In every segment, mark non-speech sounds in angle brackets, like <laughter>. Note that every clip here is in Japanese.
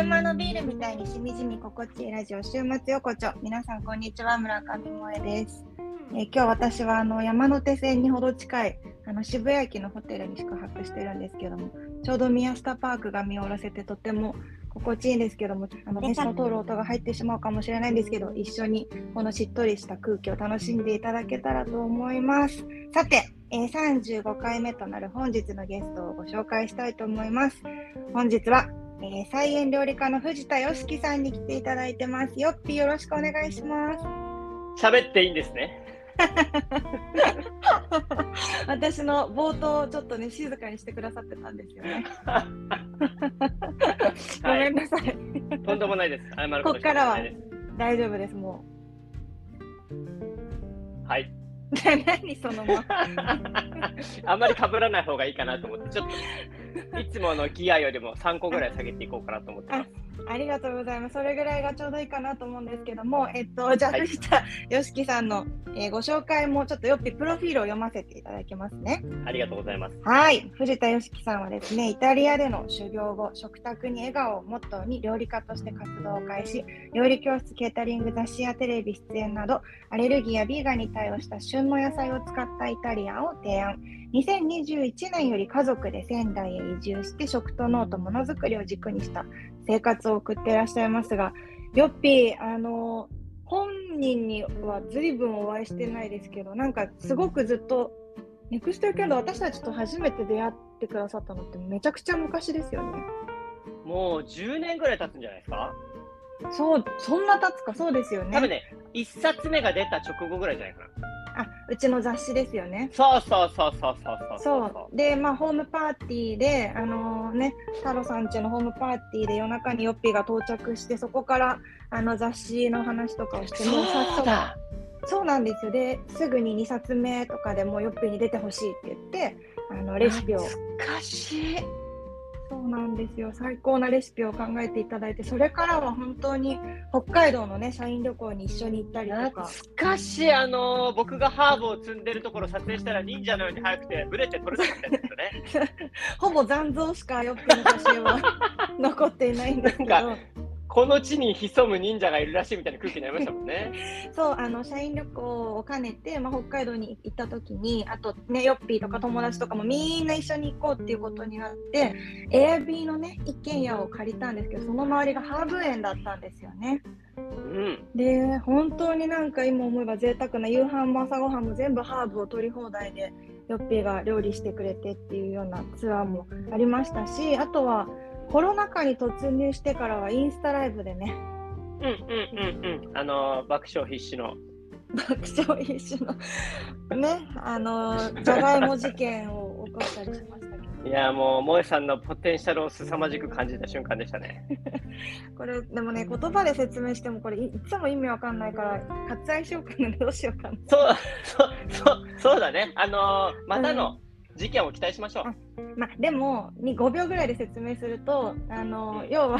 昼間のビールみたいにしみじみ心地いいラジオ週末横丁。皆さんこんにちは。村上萌です、えー今日私はあの山手線にほど近いあの渋谷駅のホテルに宿泊してるんですけどもちょうど宮下パークが見下ろせてとても心地いいんですけどもあの電車の通る音が入ってしまうかもしれないんですけど一緒にこのしっとりした空気を楽しんでいただけたらと思います。さて、えー35回目となる本日のゲストをご紹介したいと思います。本日はえー、菜園料理家の藤田よしきさんに来ていただいてます。よっぴーよろしくお願いします。喋っていいんですね。<laughs> 私の冒頭ちょっとね静かにしてくださってたんですよね。<laughs> ごめんなさい。とんでもないです。謝るこっからは大丈夫ですもはい。う。<laughs> 何そのま。あんまり被らない方がいいかなと思って、ちょっと、いつものギアよりも3個ぐらい下げていこうかなと思ってます。ありがとうございます。それぐらいがちょうどいいかなと思うんですけども、えっと、じゃあ、はい藤田よしきさんの、えーご紹介もちょっとよっぴプロフィールを読ませていただきますね。ありがとうございます。はい、藤田よしきさんはですね、イタリアでの修行後、食卓に笑顔をモットーに料理家として活動を開始、料理教室、ケータリング、雑誌やテレビ出演など、アレルギーやビーガンに対応した旬の野菜を使ったイタリアンを提案。2021年より家族で仙台へ移住して食と農とものづくりを軸にした生活を送っていらっしゃいますが、よっぴー、あの、本人には随分お会いしてないですけど、なんかすごくずっとネクストキャンド私たちと初めて出会ってくださったのってめちゃくちゃ昔ですよね。もう10年ぐらい経つんじゃないですか？そう、そんな経つか、そうですよね。多分ね、1冊目が出た直後ぐらいじゃないかな。あ、うちの雑誌ですよね。そうそうそうそうそうそうそう。で、まあ、ホームパーティーで、あのね、太郎さんちのホームパーティーで夜中にヨッピーが到着して、そこからあの雑誌の話とかをして、もう早速だそうなんですよ。で、すぐに2冊目とかでもうヨッピーに出てほしいって言って、あのレシピを。懐かしい。そうなんですよ。最高なレシピを考えていただいて、それからは本当に北海道のね、社員旅行に一緒に行ったりと懐か。かしい。あのー僕がハーブを積んでるところ撮影したら忍者のように速くてブレて取れなかったんですよね。<laughs> ほぼ残像しかヨッピーの写真は <laughs> 残っていないんですけどこの地に潜む忍者がいるらしいみたいな空気になりましたもんね。<laughs> そう、あの、社員旅行を兼ねて、まあ、北海道に行った時に、あとね、ヨッピーとか友達とかもみんな一緒に行こうっていうことになって、エアビーのね、一軒家を借りたんですけど、その周りがハーブ園だったんですよね。うん。で、本当になんか今思えば贅沢な夕飯も朝ごはんも全部ハーブを取り放題で、ヨッピーが料理してくれてっていうようなツアーもありましたし、あとはコロナ禍に突入してからはインスタライブでね、うんうんうんうん。あのー爆笑必至の。爆笑必至のね、あのじゃがいも事件を起こしたりしましたけど、いやもう、萌えさんのポテンシャルを凄まじく感じた瞬間でしたね。<laughs> これでもね、言葉で説明してもこれいいつも意味わかんないから割愛しようかなどうしようかな。そう、そう、そう、そうだね。あのーまたの事件を期待しましょう。まあ、でもに5秒ぐらいで説明すると、あのうん要は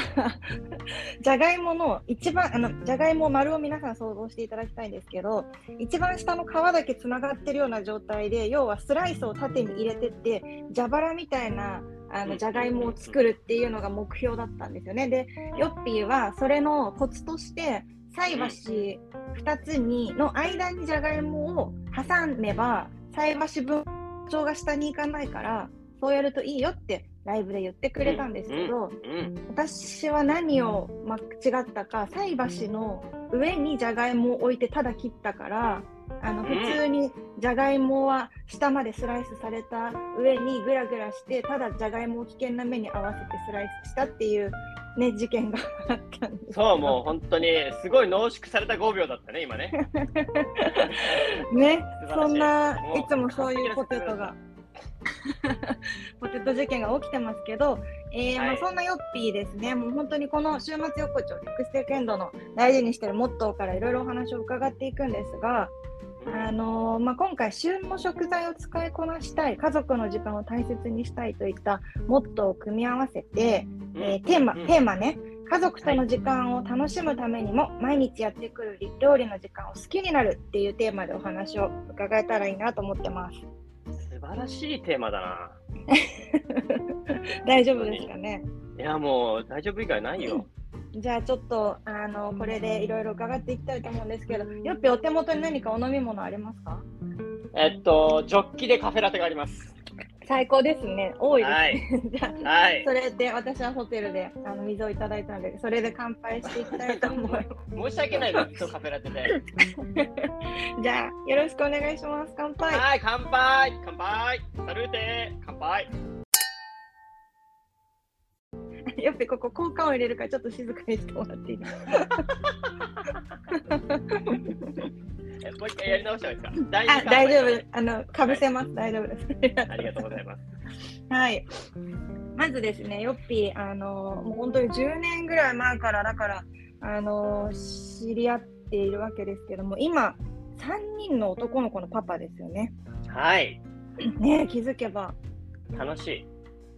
<laughs> じゃがいもの一番あのじゃがいも丸を皆さん想像していただきたいんですけど、一番下の皮だけつながってるような状態で、要はスライスを縦に入れてって、蛇腹みたいなあうんのじゃがいもを作るっていうのが目標だったんですよね。で、ヨッピーはそれのコツとして、菜箸2つにの間にじゃがいもを挟めば、菜箸分長が下に行かないから、そうやるといいよってライブで言ってくれたんですけど、うん。私は何を間違ったか、菜箸の上にじゃがいもを置いてただ切ったから、あのうん普通にじゃがいもは下までスライスされた上にグラグラして、ただじゃがいもを危険な目に合わせてスライスしたっていう、ね、事件が <laughs> あったんですけど。そう、もう本当に、すごい濃縮された5秒だったね、今ね。<laughs> ねそんないつもそういうポテトが <laughs> ポテト事件が起きてますけど、えーはい。まあ、そんなヨッピーですね。もう本当にこの週末横丁エクステケンドの大事にしてるモットーからいろいろお話を伺っていくんですが、あのーまあ、今回旬の食材を使いこなしたい家族の時間を大切にしたいといったモットーを組み合わせて、うんえーテーマ、うんテーマね家族との時間を楽しむためにも、毎日やってくる料理の時間を好きになるっていうテーマでお話を伺えたらいいなと思ってます。素晴らしいテーマだな。<laughs> 大丈夫ですかね？いいや、もう大丈夫以外ないよ。じゃあちょっとあのこれでいろいろ伺っていきたいと思うんですけど、よっぴお手元に何かお飲み物ありますか？えっと、ジョッキでカフェラテがあります。最高ですね。多いですはね。い。<laughs> じゃあはいそ。れで私はホテルであの水をいただいたので、それで乾杯していきたいと思いま申し訳ないです、ずっとカフェラテで。す。<laughs> じゃあよろしくお願いします。乾杯。はい、乾杯乾杯サルーテ乾杯やっぱりここ効果を入れるからちょっと静かにしてもらっていいですか。<laughs> えもう一回やり直したらいいですか大丈夫。あのかぶせます。大丈夫です。<laughs> ありがとうございます。はい。まずですね、ヨッピー、あのもう本当に10年ぐらい前から、だから、あの知り合っているわけですけども、今、3人の男の子のパパですよね。はい、ねえ気づけば。楽しい。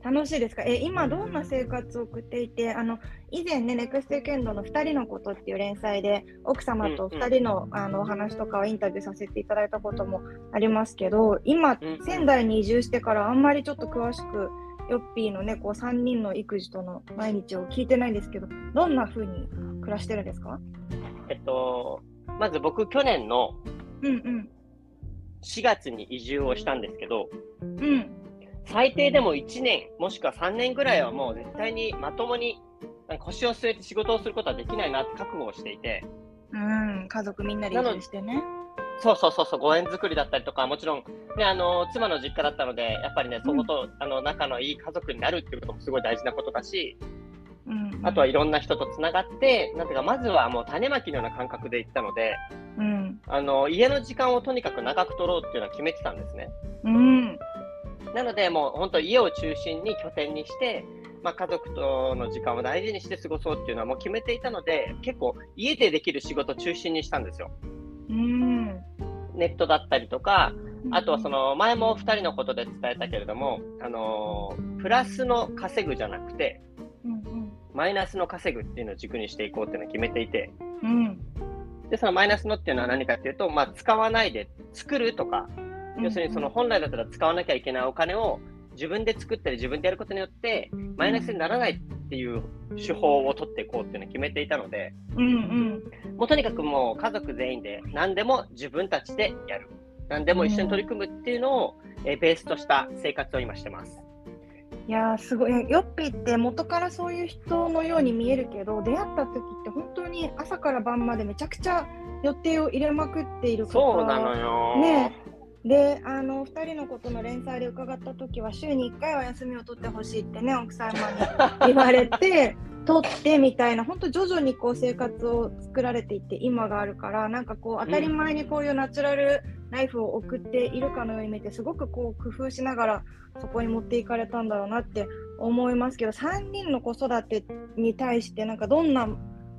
楽しいですか？え今どんな生活を送っていて？あの以前ね「ネクストケンドの2人のこと」っていう連載で奥様と2人の,、あのお話とかをインタビューさせていただいたこともありますけど今、仙台に移住してからあんまりちょっと詳しくヨッピーのねこう3人の育児との毎日を聞いてないんですけどどんな風に暮らしてるんですか？えっと、まず僕、去年のうん4月に移住をしたんですけど、うんうん最低でも1年、もしくは3年ぐらいはもう絶対にまともに腰を据えて仕事をすることはできないなって覚悟をしていて、うん家族みんなで移住してね。そうそうそうそう、ご縁作りだったりとか、もちろん、ね、あの妻の実家だったので、やっぱりね、そこと、あの仲のいい家族になるっていうこともすごい大事なことだし、うん。あとはいろんな人とつながって、なんていうか、まずはもう種まきのような感覚で行ったので、うん。あの家の時間をとにかく長く取ろうっていうのは決めてたんですね。うんなので、もう本当、家を中心に拠点にして、まあ、家族との時間を大事にして過ごそうっていうのはもう決めていたので、結構、家でできる仕事を中心にしたんですよ。うん。ネットだったりとか、あとはその前も2人のことで伝えたけれども、あのプラスの稼ぐじゃなくて、うん。マイナスの稼ぐっていうのを軸にしていこうっていうのを決めていて、うん。でそのマイナスのっていうのは何かっていうと、まあ、使わないで作るとか、要するにその本来だったら使わなきゃいけないお金を自分で作ったり自分でやることによってマイナスにならないっていう手法を取っていこうっていうのを決めていたので、うんうんもうとにかくもう家族全員で何でも自分たちでやる。何でも一緒に取り組むっていうのを、えーベースとした生活を今してます。いやーすごいヨッピーって元からそういう人のように見えるけど出会った時って本当に朝から晩までめちゃくちゃ予定を入れまくっている方そうなのよ。ねであの2人のことの連載で伺った時は週に1回は休みを取ってほしいってね奥様に言われて <laughs> 取ってみたいな本当徐々にこう生活を作られていって今があるからなんかこう当たり前にこういうナチュラルライフを送っているかのように見えてすごくこう工夫しながらそこに持っていかれたんだろうなって思いますけど3人の子育てに対してなんかどんな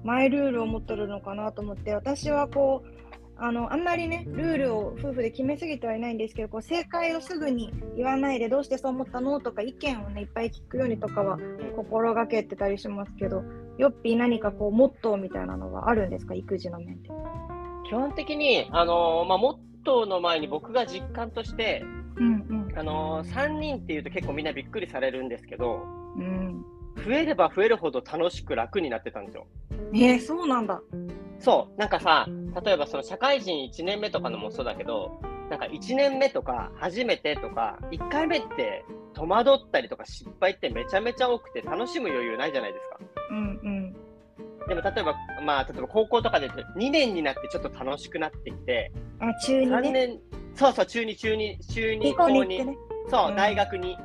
マイルールを持ってるのかなと思って私はこうあのあんまりねルールを夫婦で決めすぎてはいないんですけどこう正解をすぐに言わないでどうしてそう思ったのとか意見をねいっぱい聞くようにとかは心がけてたりしますけどヨッピー何かこうモットーみたいなのはあるんですか？育児の面で。基本的に、あのーまあ、モットーの前に僕が実感として、うんあのー3人っていうと結構みんなびっくりされるんですけど、うんうん増えれば増えるほど楽しく楽になってたんですよ。えー、そうなんだ。そう、なんかさ、例えばその社会人1年目とかのもそうだけど、なんか1年目とか初めてとか、1回目って戸惑ったりとか失敗ってめちゃめちゃ多くて楽しむ余裕ないじゃないですか。うんうんでも例えば、まあ例えば高校とかで2年になってちょっと楽しくなってきて、あ中に3ね。年、そうそう、中2、中2、中2、行高2、こうに行ってね。そう、うん大学に。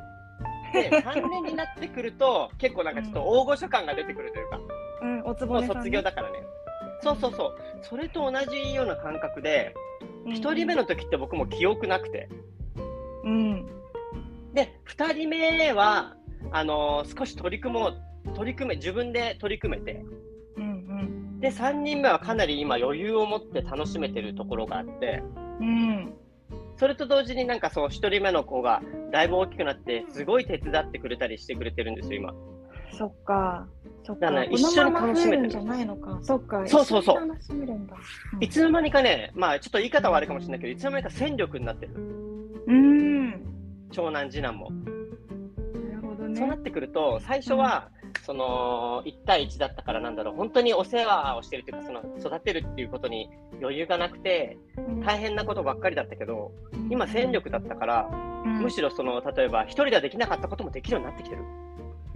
で、<laughs> 3年になってくると、結構なんかちょっと大御所感が出てくるというか、うんおつぼね。卒業だからね。そうそうそう。それと同じような感覚で、うん。1人目の時って僕も記憶なくて。うん。で、2人目は、あのー少し取り組もう、取り組め、自分で取り組めて、うんで、3人目はかなり今余裕を持って楽しめてるところがあって、うん。うん。それと同時になんかそう、1人目の子がだいぶ大きくなって、すごい手伝ってくれたりしてくれてるんですよ、今。そっか。そっか。だか一緒に楽しめてるんじゃないのか。そっか。そうそうそう楽しめるんだ。うんいつの間にかね、まあちょっと言い方は悪いかもしれないけど、いつの間にか戦力になってる。うん。な長男、次男も。るほどね。そうなってくると、最初は、その1対1だったからなんだろう本当にお世話をしてるというかその育てるっていうことに余裕がなくて大変なことばっかりだったけど今戦力だったから、うん、むしろその例えば1人ではできなかったこともできるようになってきてる、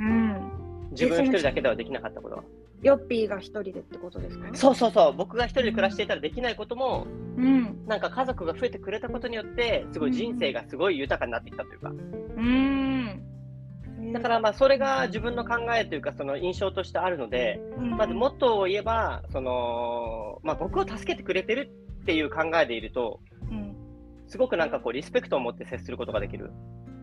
うん、自分1人だけではできなかったことは。ヨッピーが一人でってことですか、そうそうそう。僕が一人で暮らしていたらできないことも、うん、なんか家族が増えてくれたことによってすごい人生がすごい豊かになってきたというか。うん。だからまあそれが自分の考えというかその印象としてあるので、まずもっと言えばその、まあ、僕を助けてくれてるっていう考えでいると、すごくなんかこうリスペクトを持って接することができる。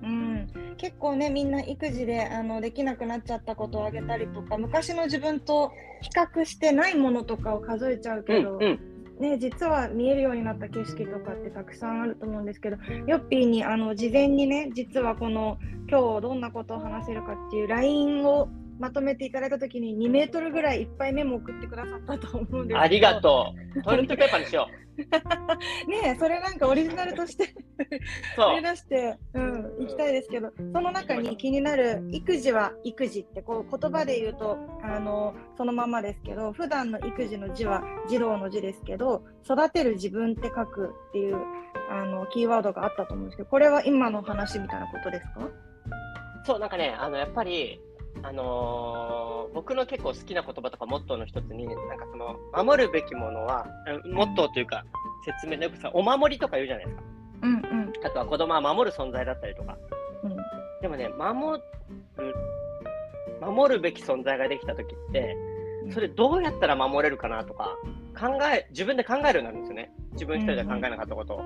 うん、結構ねみんな育児であのできなくなっちゃったことをあげたりとか昔の自分と比較してないものとかを数えちゃうけど、うんうん、ね、実は見えるようになった景色とかってたくさんあると思うんですけどヨッピーにあの事前にね実はこの今日どんなことを話せるかっていう LINE をまとめていただいたときに2メートルぐらいいっぱいメモ送ってくださったと思うんですありがとう。<laughs> トイレットペーパーにしよう。<laughs> ねそれなんかオリジナルとして <laughs> 取り出して、うん、行きたいですけど、その中に気になる育児は育児ってこう言葉で言うとあのそのままですけど、普段の育児の字は児童の字ですけど、育てる自分って書くっていうあのキーワードがあったと思うんですけど、これは今の話みたいなことですか？そう、なんかね、あのやっぱりあのー、僕の結構好きな言葉とかモットーの一つに、なんかその、守るべきものは、モットーというか、説明でよくさ、お守りとか言うじゃないですか。うんうん。あとは子供は守る存在だったりとか。うん、でもね、守る、守るべき存在ができた時って、それどうやったら守れるかなとか、考え、自分で考えるようになるんですよね。自分一人で考えなかったことを。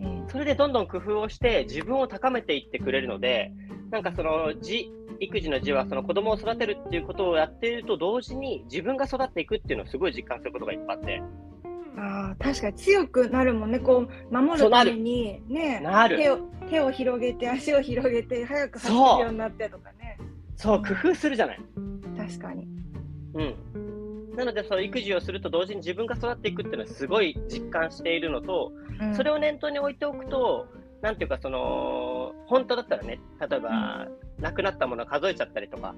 うん、それでどんどん工夫をして自分を高めていってくれるので、なんかその自育児の字はその子供を育てるっていうことをやっていると同時に自分が育っていくっていうのをすごい実感することがいっぱいあって。あ確かに強くなるもんね、こう守るために、ね、手を手を広げて、足を広げて、早く走るようになってとかね。そう、工夫するじゃない。確かに。うん。なので、その育児をすると同時に自分が育っていくっていうのはすごい実感しているのと、うん、それを念頭に置いておくと、なんていうか、その、本当だったらね、例えば、うん、亡くなったものを数えちゃったりとか、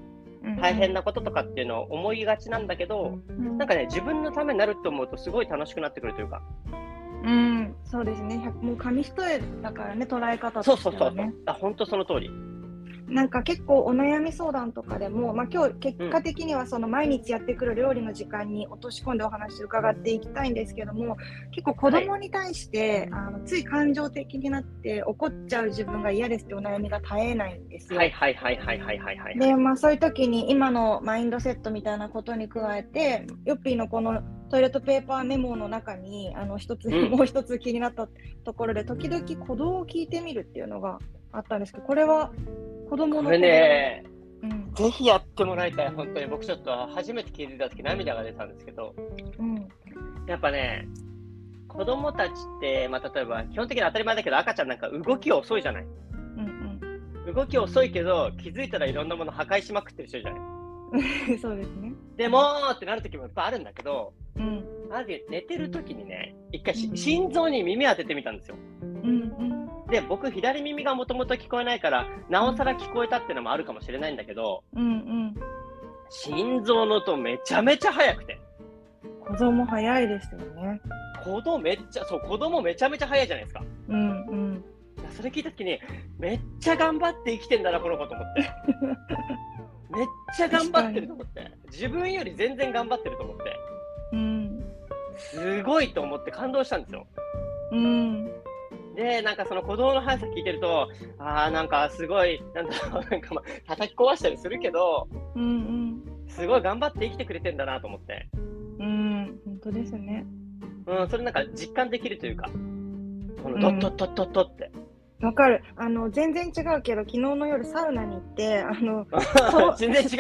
大変なこととかっていうのを思いがちなんだけど、うん、なんかね、自分のためになると思うと、すごい楽しくなってくるというか。うん、そうですね。もう紙一重だからね、捉え方としては、ね、そうそうそう。あ、本当その通り。なんか結構お悩み相談とかでも、まあ、今日結果的にはその毎日やってくる料理の時間に落とし込んでお話伺っていきたいんですけども結構子供に対して、はい、あのつい感情的になって怒っちゃう自分が嫌ですってお悩みが絶えないんですよ。はいはいはいはいはいはいはい。でまあそういう時に今のマインドセットみたいなことに加えてヨッピーのこのトイレットペーパーメモの中にあの一つ、うん、もう一つ気になったところで時々鼓動を聞いてみるっていうのがあったんですけどこれは子供のこれね、うん、ぜひやってもらいたい、本当に。僕ちょっと初めて聞いてた時涙が出たんですけど、うん、やっぱね、子供たちって、まあ、例えば、基本的に当たり前だけど、赤ちゃんなんか動き遅いじゃない。うんうん、動き遅いけど、気づいたらいろんなもの破壊しまくってる人じゃない。<laughs> そうですね。でもってなる時もいっぱいあるんだけど、うん、まず寝てる時にね、一回心臓に耳当ててみたんですよ。うんうんで、僕、左耳がもともと聞こえないから、なおさら聞こえたっていうのもあるかもしれないんだけど、うんうん、心臓の音めちゃめちゃ速くて。子供早いですよね。子供めっちゃ、そう、子供めちゃめちゃ早いじゃないですか。うんうん。それ聞いたときに、めっちゃ頑張って生きてんだな、この子と思って。<laughs> めっちゃ頑張ってると思って。自分より全然頑張ってると思って。うん。すごいと思って感動したんですよ。うん。で、なんかその鼓動の速さ聞いてると、ああ、なんかすごい、なんだろう、なんかまあ、叩き壊したりするけど、うんうん、すごい頑張って生きてくれてんだなと思って。うん、本当ですね。うん、それなんか実感できるというか、このドッドッドッドッドって。わかる。あの、全然違うけど、昨日の夜サウナに行って、あの、<laughs> 全然違う。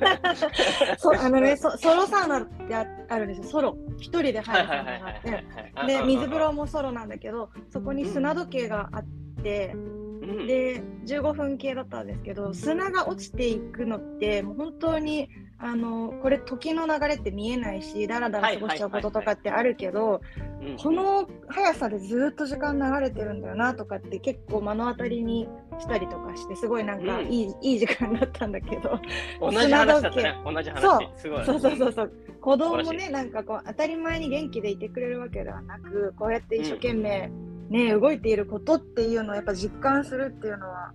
<laughs> そう、あのね、ソロサウナってあるんですよ。ソロ。一人で入るサウナがあって。で、水風呂もソロなんだけど、そこに砂時計があって、うんで15分系だったんですけど砂が落ちていくのってもう本当にあのこれ時の流れって見えないしだらだら過ごしちゃうこととかってあるけどうん。この速さでずっと時間流れてるんだよなとかって結構目の当たりにしたりとかしてすごいなんかうん。いい,、いい時間だったんだけど。同じ話だったね。同じ話。そう。すごい。そうそうそうそう。子供もねなんかこう当たり前に元気でいてくれるわけではなくこうやって一生懸命、ね動いていることっていうのをやっぱ実感するっていうのは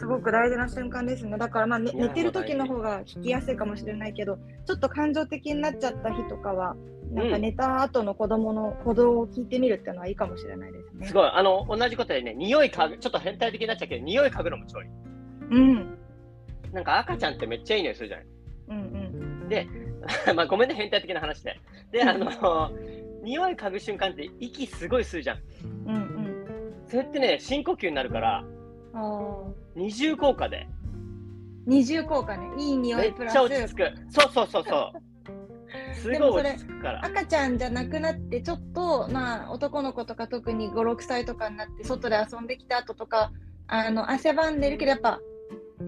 すごく大事な瞬間ですねだからまあ、ね、寝てる時の方が聞きやすいかもしれないけどちょっと感情的になっちゃった日とかはなんか寝た後の子供の鼓動を聞いてみるっていうのはいいかもしれないですね。すごい。あの、同じことでね、匂い嗅ぐ、ちょっと変態的になっちゃうけど、匂い嗅ぐのも超いい。うんなんか赤ちゃんってめっちゃいい匂いするじゃない。うんうんで、<laughs> まあごめんね、変態的な話で。で、あの、<laughs> 匂い嗅ぐ瞬間って息すごいするじゃん。うんうんそれってね、深呼吸になるから、二重効果で、二重効果ねいい匂いプラちゃ落ち着スく。そうそうそうそう。<laughs> すごい。赤ちゃんじゃなくなってちょっとまあ男の子とか特に56歳とかになって外で遊んできた後とかあの汗ばんでるけどやっぱ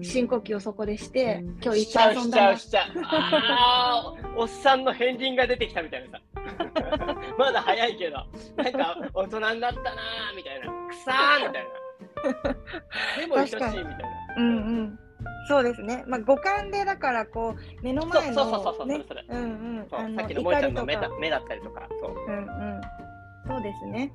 深呼吸をそこでして今日いっぱい遊んだなゃうしちゃう。おっさんの片鱗が出てきたみたいなさ。<laughs> まだ早いけど、なんか大人になったなーみたいな。くさーみたいな。<laughs> でも愛しいみたいな。うんうん。そうですね。まあ五感でだからこう目の前のそうそうそうそうね。それ。うんうん。そうあさっきの萌えちゃんの目だ目だったりとか。そう。うんうん。そうですね。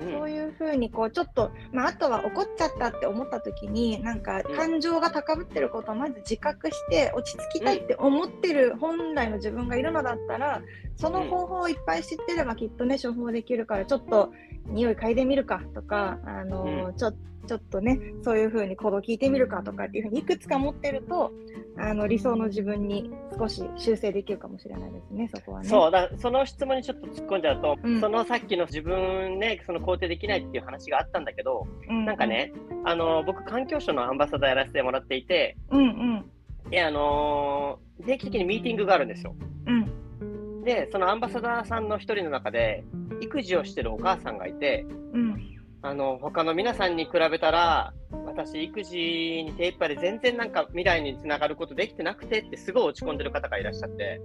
うん。そういうふうにこうちょっと、まあ、あとは怒っちゃったって思った時になんか感情が高ぶってることをまず自覚して落ち着きたいって思ってる本来の自分がいるのだったらその方法をいっぱい知ってればきっとね処方できるからちょっと匂い嗅いでみるかとかあの、うん。ちょちょっとねそういうふうに行動聞いてみるかとかっていうふうにいくつか持ってるとあの理想の自分に少し修正できるかもしれないですねそこはね。そうだその質問にちょっと突っ込んじゃうと、うん。そのさっきの自分ね、その肯定できないっていう話があったんだけど、うなんか、ね、あの僕、環境省のアンバサダーやらせてもらっていて、うんうん。であのー定期的にミーティングがあるんですよ。うん。で、そのアンバサダーさんの一人の中で、育児をしてるお母さんがいて、うんあの他の皆さんに比べたら、私、育児に手一杯で全然なんか未来につながることできてなくてって、すごい落ち込んでる方がいらっしゃって、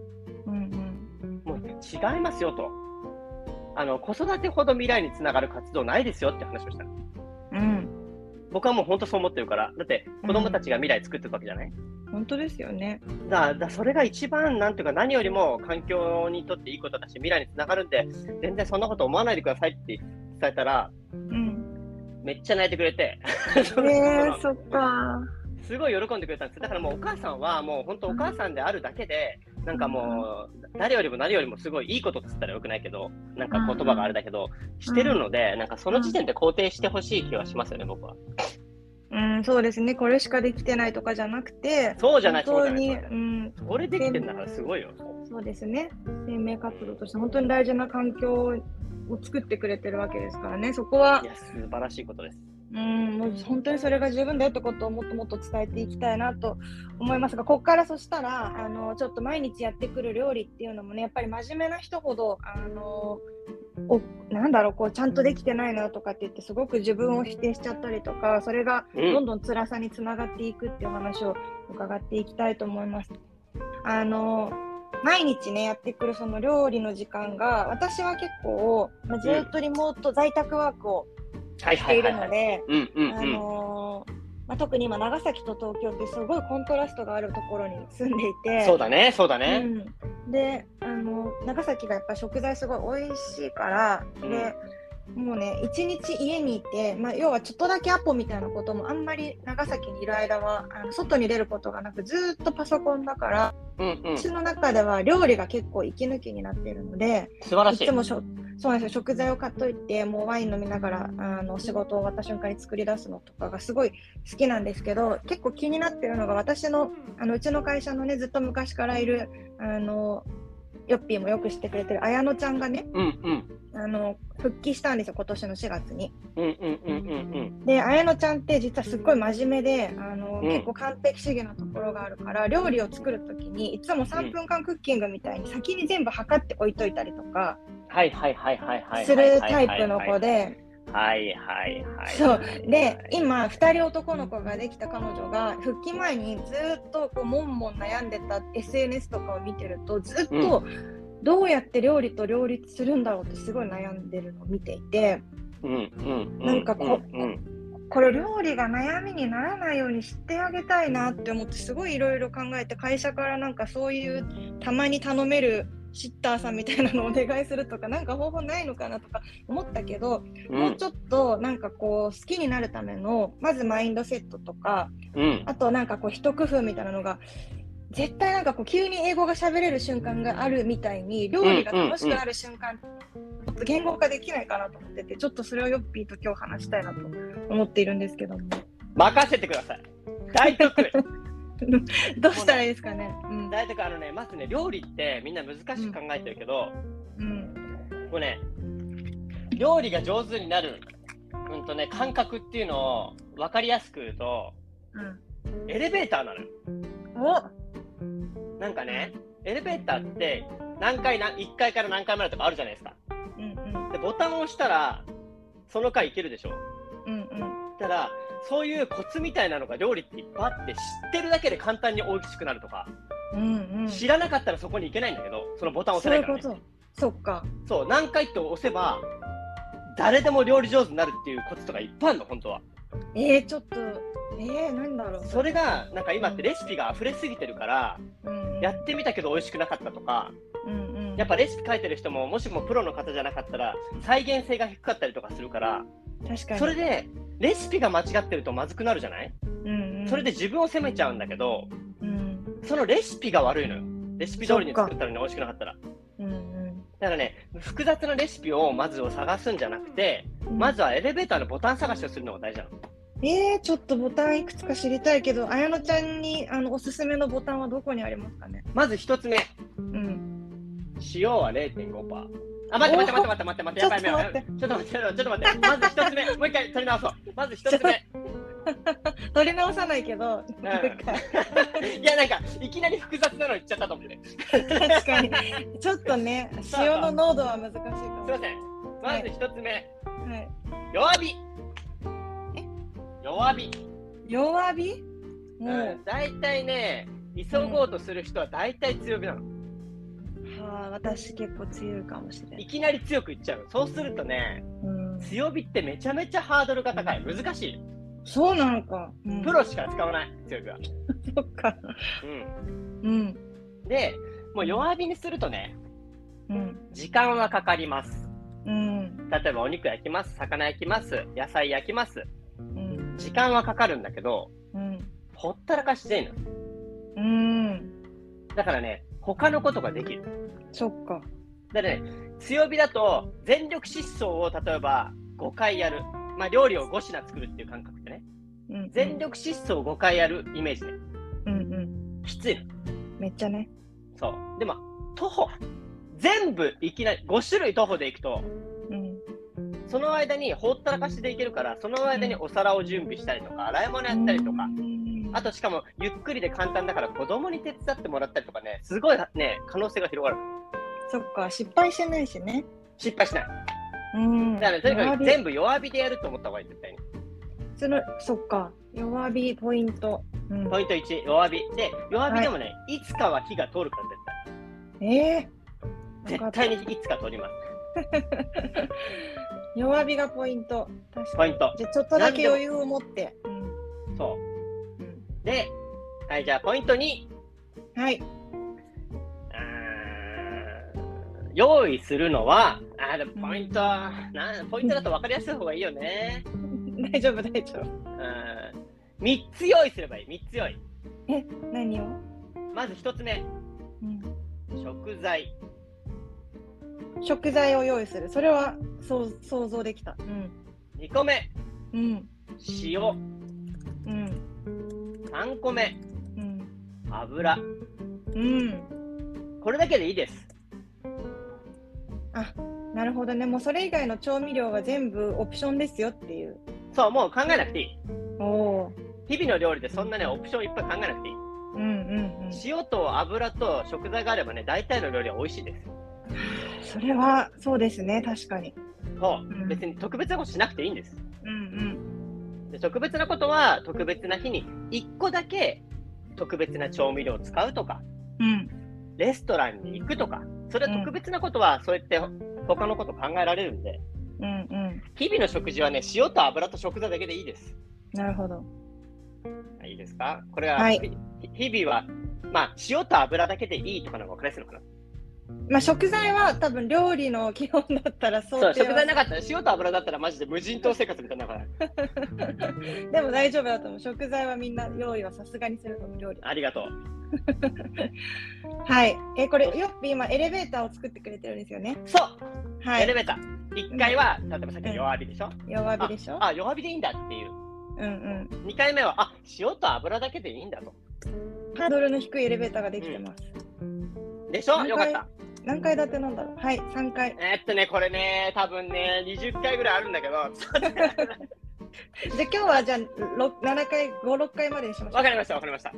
うんうんもう違いますよと。あの子育てほど未来につながる活動ないですよって話をした。うん僕はもう本当そう思ってるから、だって子供たちが未来作っていくわけじゃない、本当ですよね。だだそれが一番なんていうか何よりも環境にとっていいことだし未来につながるんで全然そんなこと思わないでくださいって伝えたらうん。めっちゃ泣いてくれて。えー、<laughs> そっか。すごい喜んでくれたんです。だからもうお母さんはもう本当お母さんであるだけでなんかもう誰よりも何よりもすごいいいことって言ったらよくないけどなんか言葉があれだけどしてるのでなんかその時点で肯定してほしい気はしますよね僕はうん、そうですね。これしかできてないとかじゃなくて、そうじゃない本当に、うん、これできてんだからすごいよそうですね。生命活動として本当に大事な環境を作ってくれてるわけですからね。そこはいや素晴らしいことですうん、もう本当にそれが十分だよってことをもっともっと伝えていきたいなと思いますが、ここからそしたら、あのちょっと毎日やってくる料理っていうのもね、やっぱり真面目な人ほど、あのおなんだろうこう、ちゃんとできてないなとかって言って、すごく自分を否定しちゃったりとか、それがうんどんどん辛さにつながっていくっていう話を伺っていきたいと思います。あの毎日ねやってくるその料理の時間が私は結構、まあ、ずっとリモート、在宅ワークをはいしているので、あうんのーまあ、特に今長崎と東京ってすごいコントラストがあるところに住んでいて。そうだねそうだね、うん、であの長崎がやっぱ食材すごい美味しいから、うん。でもうね一日家にいて、まあ、要はちょっとだけアポみたいなこともあんまり長崎にいる間はあの外に出ることがなくずーっとパソコンだから、うんうん、私の中では料理が結構息抜きになっているので。素晴らしい。いつもしょそうなんですよ食材を買っといてもうワイン飲みながらあの仕事終わった瞬間に作り出すのとかがすごい好きなんですけど結構気になってるのが私のあのうちの会社のねずっと昔からいるあのヨッピーもよく知ってくれてる綾乃ちゃんがねうんうんあの復帰したんですよ今年の4月に。うんうんうんうんうんで綾乃ちゃんって実はすっごい真面目であの、うん結構完璧主義なところがあるから料理を作る時にいつも3分間クッキングみたいに先に全部測って置いといたりとか。はいはいはいはいはいするタイプの子で、はいはいはい。そう。で今2人男の子ができた彼女が復帰前にずっとこうもんもん悩んでた SNS とかを見てるとずっとどうやって料理と両立するんだろうってすごい悩んでるのを見ていてうんうんうなんかこうんうん。これ料理が悩みにならないようにしてあげたいなって思ってすごいいろいろ考えて会社からなんかそういうたまに頼めるシッターさんみたいなのをお願いするとかなんか方法ないのかなとか思ったけど、うんもうちょっとなんかこう好きになるためのまずマインドセットとかうんあとなんかこう一工夫みたいなのが絶対なんかこう急に英語が喋れる瞬間があるみたいに料理が楽しくなる瞬間、ちょっと言語化できないかなと思っててちょっとそれをヨッピーと今日話したいなと思っているんですけども任せてください。大得意。<laughs> どうしたらいいですかね？うん大得意あのね、まずね、料理ってみんな難しく考えてるけど、うんこうね、料理が上手になる、うんとね、感覚っていうのを分かりやすく言うと、エレベーターなのよ。おなんかね、エレベーターって何階な、1階から何階までとかあるじゃないですか。うんうんで、ボタンを押したら、その階行けるでしょ。うんうんただ、そういうコツみたいなのが料理っていっぱいあって、知ってるだけで簡単に美味しくなるとか、うんうん知らなかったらそこに行けないんだけど、そのボタンを押せないから、そういうこね。と。そっか。そう、何回って押せば、誰でも料理上手になるっていうコツとかいっぱいあるの、本当は。えー、ちょっと、えー、なんだろう。それが、なんか今ってレシピが溢れすぎてるから、うん、やってみたけど美味しくなかったとか、うんうん、やっぱレシピ書いてる人も、もしもプロの方じゃなかったら、再現性が低かったりとかするから、確かに。それで、レシピが間違ってるとまずくなるじゃない？うんうん、それで自分を責めちゃうんだけど、うんそのレシピが悪いのよ。レシピ通りに作ったのに美味しくなかったら。うんうんだからね、複雑なレシピをまずを探すんじゃなくて、まずはエレベーターのボタン探しをするのが大事なの。えー、ちょっとボタンいくつか知りたいけど、綾乃ちゃんにあのおすすめのボタンはどこにありますかね？まず一つ目、うん。塩は0.5%。あ、待って待って待って待って待って待って、やばいやばい。ちょっと待って、ちょっと待って、まず一つ目、もう一回取り直そう。まず一つ目。<laughs> 取り直さないけど、いや、なんか、いきなり複雑なの言っちゃったと思って。確かに、ちょっとね、<laughs> 塩の濃度は難しいかも。すいません。まず一つ目、はい、弱火。弱火。弱火？うん、大体ね、急ごうとする人は大体強火なの。はあ、私結構強いかもしれないい。きなり強くいっちゃう。そうするとね、うん、強火ってめちゃめちゃハードルが高い。難しい。そうなのか。うんプロしか使わない、強火は。<laughs> そっか。うん。うん。で、もう弱火にするとね、うん。時間はかかります。うん。例えばお肉焼きます、魚焼きます、野菜焼きます。うん。時間はかかるんだけど、うん。ほったらかしでいいの。うん。だからね、他のことができる。そっか。だね、強火だと全力疾走を例えば5回やる。まあ料理を5品作るっていう感覚でね。うん。全力疾走を5回やるイメージで。うんうん。きついの。めっちゃね。そう。でも、徒歩。全部いきなり5種類徒歩で行くと、うん。その間にほったらかしでいけるから、その間にお皿を準備したりとか、洗い物やったりとか、うんあとしかもゆっくりで簡単だから子供に手伝ってもらったりとかね、すごいね、可能性が広がる。そっか、失敗してないしね。失敗しない。うん。だからね、とにかく全部弱火でやると思った方がいい、絶対に。そのそっか。弱火ポイント。うんポイント1、弱火。で、弱火でもね、い、つかは火が通るからええ絶対。絶対にいつか通ります。<laughs> 弱火がポイント。ポイント。じゃあちょっとだけ余裕を持って。うん。そう。うんで、はい、じゃあポイント2。はい。用意するのは、あーでもポイント、なんポイントだと分かりやすい方がいいよね。<laughs> 大丈夫、大丈夫。うん、3つ用意すればいい、3つ用意。え、何を、まず1つ目、うん、食材。食材を用意する。それはそう想像できた。うん。2個目、うん。塩。うん。3個目、うん。油。うん。これだけでいいです。あ、なるほどね。もうそれ以外の調味料は全部オプションですよっていう。そう、もう考えなくていい。おお。日々の料理でそんなね、オプションいっぱい考えなくていい。うんうんうん。塩と油と食材があればね、大体の料理は美味しいです。それはそうですね。確かに。そううん別に特別なことしなくていいんです。うんで特別なことは特別な日に1個だけ特別な調味料を使うとか、うん。うん。レストランに行くとか、それは特別なことはそうやって他のこと考えられるんで、うんうん。日々の食事はね、塩と油と食材だけでいいです。なるほど。いいですか？これは、はいひ日々は、まあ、塩と油だけでいいとかの方が分かりやすいのかな？まあ食材は多分料理の基本だったらそう食材なかったら、塩と油だったらマジで無人島生活みたいな <laughs> でも大丈夫だと思う。食材はみんな用意はさすがにすると思う料理。ありがとう。<laughs> はい。えこれよっぴ今エレベーターを作ってくれてるんですよね。そう、はい。エレベーター。1階は、例えばさっきの弱火でしょ、弱火でしょ？あ、弱火でいいんだっていう。うんうん。2回目は、あ、塩と油だけでいいんだと。ハードルの低いエレベーターができてます。でしょ？よかった。何階建てなんだろう？はい。三階。えーっとね、これね、多分ね、20回ぐらいあるんだけど、<laughs> じゃあ今日はじゃあ六七回五六回までにしましょう。わかりました、わかりました。え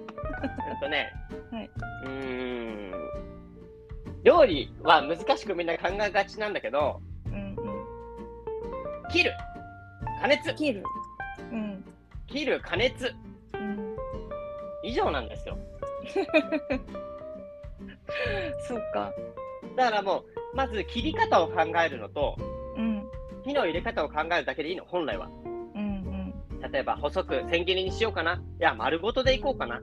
っとね、はいうーん、料理は難しくみんな考えがちなんだけど、うんうん。切る、加熱、切る。うん切る、加熱、うん。以上なんですよ。<laughs> <laughs> そうか。だからもう、まず切り方を考えるのと、うん火の入れ方を考えるだけでいいの、本来は。うん例えば、細く千切りにしようかな。いや、丸ごとでいこうかな。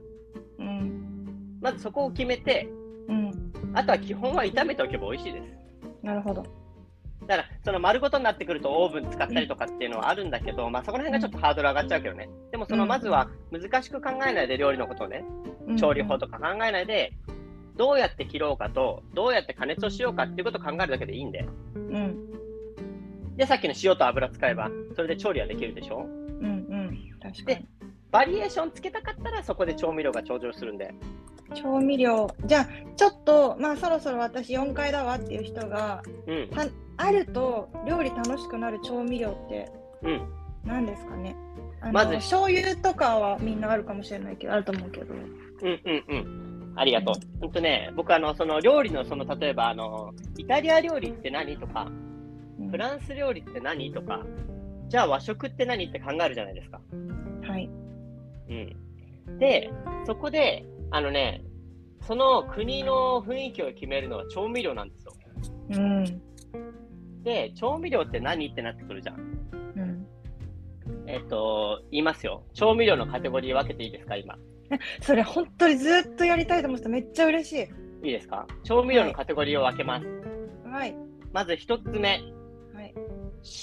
うんうんまずそこを決めて、うん。あとは基本は炒めておけば美味しいです。なるほど。だから、その丸ごとになってくるとオーブン使ったりとかっていうのはあるんだけど、まあそこら辺がちょっとハードル上がっちゃうけどね。でもそのうんまずは難しく考えないで料理のことをね、うん調理法とか考えないで、どうやって切ろうかと、どうやって加熱をしようかっていうことを考えるだけでいいんで。うんで、さっきの塩と油使えば、それで調理はできるでしょ？うんうん。確かに。バリエーションつけたかったらそこで調味料が登場するんで。調味料。じゃあちょっとまあそろそろ私4階だわっていう人がうん。たあると料理楽しくなる調味料ってうん。何ですかね？まず醤油とかはみんなあるかもしれないけどあると思うけど。うんうんうん。ありがとう。ほんとね、僕あの、その料理のその、例えばあの、イタリア料理って何とか、うんフランス料理って何とか、じゃあ和食って何って考えるじゃないですか。はい。うん。で、そこで、あのね、その国の雰囲気を決めるのは調味料なんですよ。うんで、調味料って何ってなってくるじゃん。うん。えっと、言いますよ。調味料のカテゴリー分けていいですか、今。<laughs> それ本当にずっとやりたいと思ってためっちゃ嬉しい。いいですか？調味料のカテゴリーを分けます。はい。まず一つ目、はい。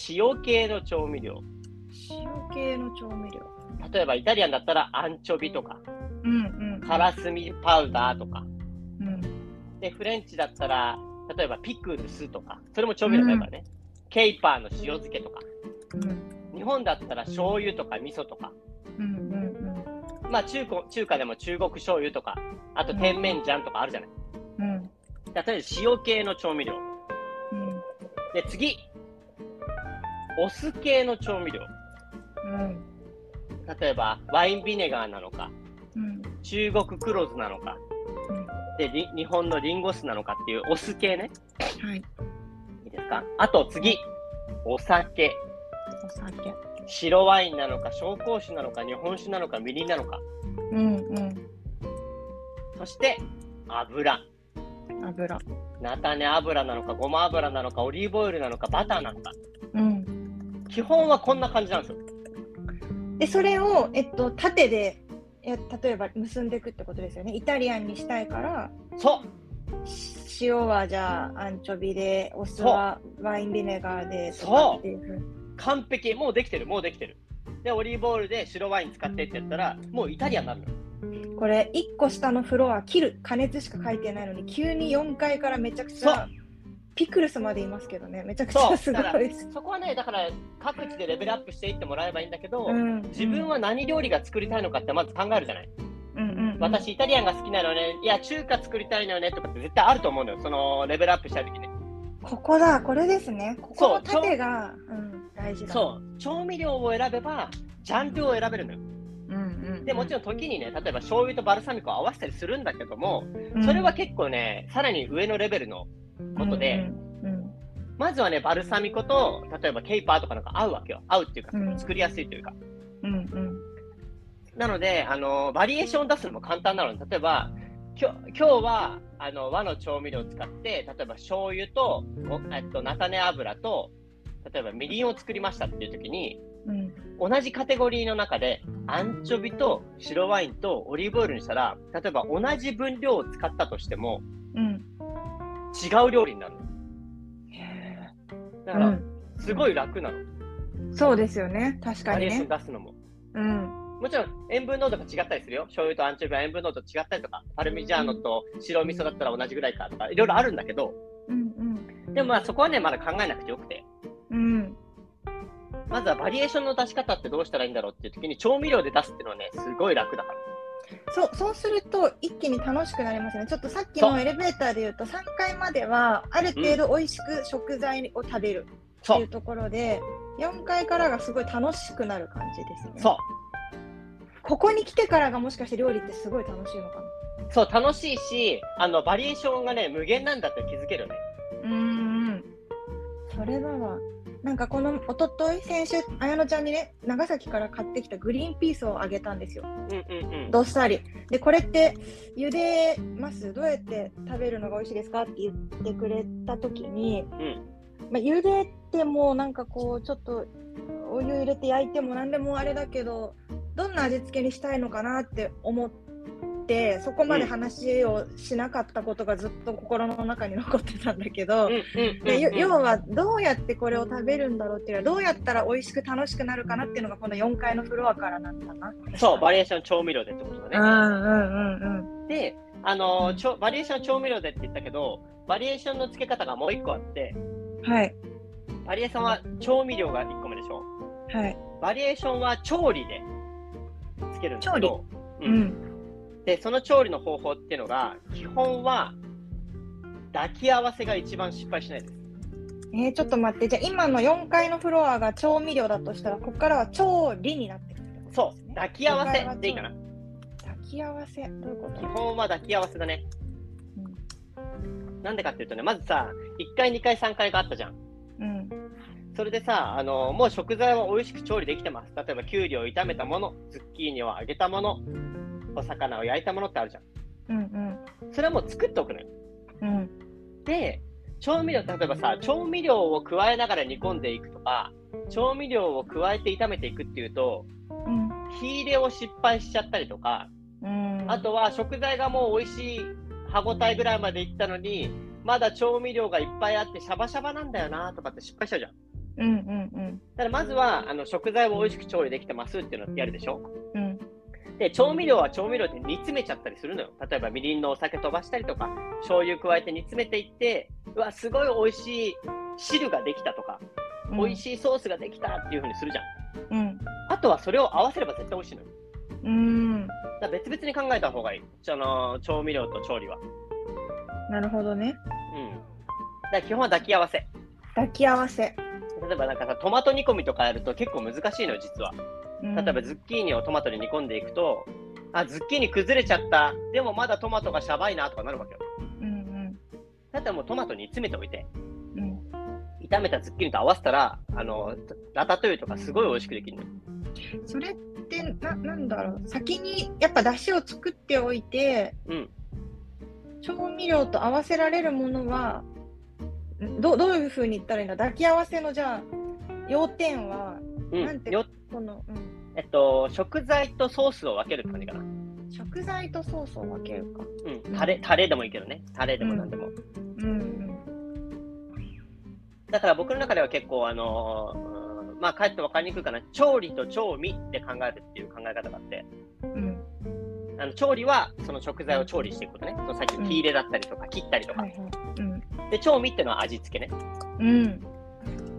塩系の調味料。塩系の調味料。例えばイタリアンだったらアンチョビとか、うんうん。カラスミパウダーとか。うん。で、フレンチだったら、例えばピクルスとか、それも調味料だからね。ケイパーの塩漬けとか。うん日本だったら醤油とか味噌とか。まあ中古中華でも中国醤油とか、あと甜麺醤とかあるじゃない。うんうん例えば塩系の調味料。うんで、次。お酢系の調味料。うん例えばワインビネガーなのか、うん中国黒酢なのか、うんで、り日本のリンゴ酢なのかっていうお酢系ね。はい。いいですか？あと次。お酒。お酒。白ワインなのか、紹興酒なのか、日本酒なのか、みりんなのか。うんうん。そして、油。油。菜種油なのか、ごま油なのか、オリーブオイルなのか、バターなのか。うん。基本はこんな感じなんですよ。で、それを、えっと、縦で、え例えば結んでいくってことですよね。イタリアンにしたいから、そうし塩はじゃあアンチョビで、お酢はワインビネガーでとかそうっていうふうに。完璧。もうできてる。もうできてる。でオリーブオイルで白ワイン使ってってやったらもうイタリアンになるの。これ、1個下のフロア、切る、加熱しか書いてないのに、急に4階からめちゃくちゃ、ピクルスまでいますけどね、めちゃくちゃすごい。です。そこはねだから各地でレベルアップしていってもらえばいいんだけど、うん。自分は何料理が作りたいのかってまず考えるじゃない、うんうんうん、私イタリアンが好きなのね。いや中華作りたいのよねとかって絶対あると思うのよ。そのレベルアップしたい時ねここだ、これですね。ここそうの縦が、うん、大事だ。そう調味料を選べばジャンルを選べるのようんうん、でもちろん時にね例えば醤油とバルサミコを合わせたりするんだけどもうんそれは結構ねさらに上のレベルのことで、うんうんまずはね、バルサミコと、例えばケイパーとかなんか合うわけよ。合うっていうか、うん作りやすいというか。うんうんなので、あのバリエーションを出すのも簡単なので、例えば、今日今日はあの和の調味料を使って、例えば醤油と、おえっと、菜種油と、例えばみりんを作りましたっていう時に、うん同じカテゴリーの中で、アンチョビと白ワインとオリーブオイルにしたら、例えば同じ分量を使ったとしても、うん違う料理になるの。だから、うんすごい楽なの。そうですよね確かにね出すのも。うんもちろん塩分濃度が違ったりするよ。醤油とアンチョビは塩分濃度違ったりとか、パルミジャーノと白味噌だったら同じぐらいかとか、いろいろあるんだけど、うんでもまあそこはね、まだ考えなくてよくて、うんうんまずはバリエーションの出し方ってどうしたらいいんだろうっていう時に調味料で出すっていうのはね、すごい楽だから。そうそうすると一気に楽しくなりますね。ちょっとさっきのエレベーターで言うと3回まではある程度美味しく食材を食べるってそいううところで4回からがすごい楽しくなる感じですね。そうここに来てからがもしかして料理ってすごい楽しいのかな？そう、楽しいし、あの、バリエーションがね、無限なんだって気づけるね。うーん。それだわ。なんかこの一昨日先週、綾乃ちゃんにね、長崎から買ってきたグリーンピースをあげたんですよ。うんうんうん。どっさり。で、これって茹でます？どうやって食べるのが美味しいですか？って言ってくれたときに、うん。まあ、茹でてもなんかこう、ちょっとお湯入れて焼いても何でもあれだけど、どんな味付けにしたいのかなって思って、そこまで話をしなかったことがずっと心の中に残ってたんだけど、要はどうやってこれを食べるんだろうっていうのはどうやったら美味しく楽しくなるかなっていうのがこの4階のフロアからなんだな。そう、バリエーション調味料でってことだね。うんうんうんで、あのーちょバリエーション調味料でって言ったけど、バリエーションの付け方がもう一個あって、うん。はいバリエーションは調味料が1個目でしょ。はい。バリエーションは調理でつけるんだけど、ううんん。で、その調理の方法っていうのが、基本は抱き合わせが一番失敗しないです。えー、ちょっと待って、じゃあ今の4階のフロアが調味料だとしたら、ここからは調理になってくるってことそう。抱き合わせでいいかな。抱き合わせ、どういうこと？基本は抱き合わせだね。なんでかっていうとね、まずさ、1階、2階、3階があったじゃん。うん。それでさ、あのもう食材は美味しく調理できてます。例えば、きゅうりを炒めたもの、ズッキーニを揚げたもの、お魚を焼いたものってあるじゃん。うんそれはもう作っておくのよ。うん。うん。で、調味料、例えばさ、調味料を加えながら煮込んでいくとか、調味料を加えて炒めていくっていうと、うん。火入れを失敗しちゃったりとか、うん。あとは食材がもう美味しい歯ごたえぐらいまでいったのに、まだ調味料がいっぱいあってシャバシャバなんだよなとかって失敗しちゃうじゃん。うんうんだからまずはあの食材を美味しく調理できてますっていうのをやるでしょ？うん。うん。で、調味料は調味料で煮詰めちゃったりするのよ。例えばみりんのお酒飛ばしたりとか、醤油加えて煮詰めていって、うわ、すごい美味しい汁ができたとか、美味い。しいソースができたっていう風にするじゃん。うん。あとはそれを合わせれば絶対美味しいのよ。うん。だ別々に考えた方がいい。その調味料と調理は。なるほどね。うん。だ基本は抱き合わせ。抱き合わせ。例えばなんかさ、トマト煮込みとかやると結構難しいのよ、実は。うん例えばズッキーニをトマトで煮込んでいくと、あ、ズッキーニ崩れちゃった。でもまだトマトがシャバいなとかなるわけよ。うんだったらもうトマトに詰めておいて、うん。うん。炒めたズッキーニと合わせたら、あの、ラタトゥイユとかすごい美味しくできるのよ。それってな、なんだろう。先にやっぱ出汁を作っておいて、うん。調味料と合わせられるものは、どどういうふうに言ったらいいんだ抱き合わせのじゃあ、要点は、うん。なんてよこの、うん、えっと、食材とソースを分けるって感じかな。食材とソースを分けるか。うん。タレ、タレでもいいけどね。タレでもなんでも。うんうん。だから僕の中では結構、あのーうんまあ、かえって分かりにくいかな。調理と調味で考えるっていう考え方があって、うん。あの調理はその食材を調理していくことね。そのさっきの火入れだったりとか、切ったりとか。はいはい。うん。で、調味っていうのは味付けね。うん。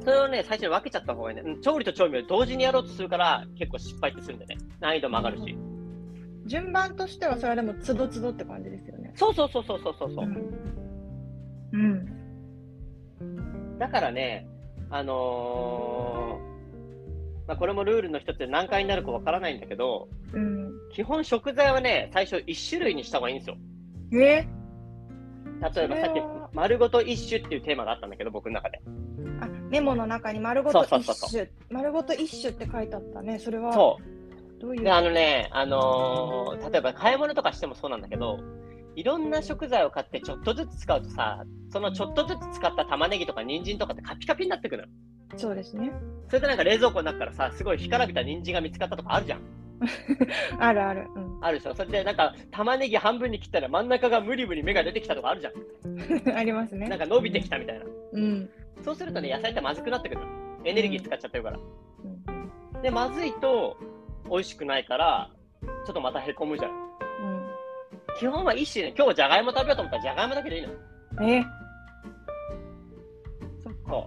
それをね、最初に分けちゃった方がいいね。うん調理と調味を同時にやろうとするから、結構失敗ってするんでね。難易度も上がるし。順番としてはそれはでもつどつどって感じですよね。そうそうそうそうそうそう。ううん。だからね、あのーまあ、これもルールの一つで何回になるかわからないんだけど、うん。基本食材はね、最初1種類にした方がいいんですよ。え？例えばさっき丸ごと一種っていうテーマがあったんだけど、僕の中で。あメモの中に丸ごとそう一そうそうそ種、丸ごと一種って書いてあったね。それはそう。どういう？で、あのね、あのー例えば買い物とかしてもそうなんだけど、いろんな食材を買ってちょっとずつ使うとさ、そのちょっとずつ使った玉ねぎとか人参とかってカピカピになってくるの。そうですね。それでなんか冷蔵庫の中からさ、すごい干からびた人参が見つかったとかあるじゃん。<laughs> あるある。うん、あるでしょ？それでなんか玉ねぎ半分に切ったら真ん中が無理無理芽が出てきたとかあるじゃん。<laughs> ありますねなん。か伸びてきたみたいな。うん。そうするとね、野菜ってまずくなってくるの。エネルギー使っちゃってるから。うんで、まずいと美味しくないから、ちょっとまたへこむじゃん。うん基本は一種ね、今日じゃがいも食べようと思ったらじゃがいもだけでいいの。うん、え？そっか。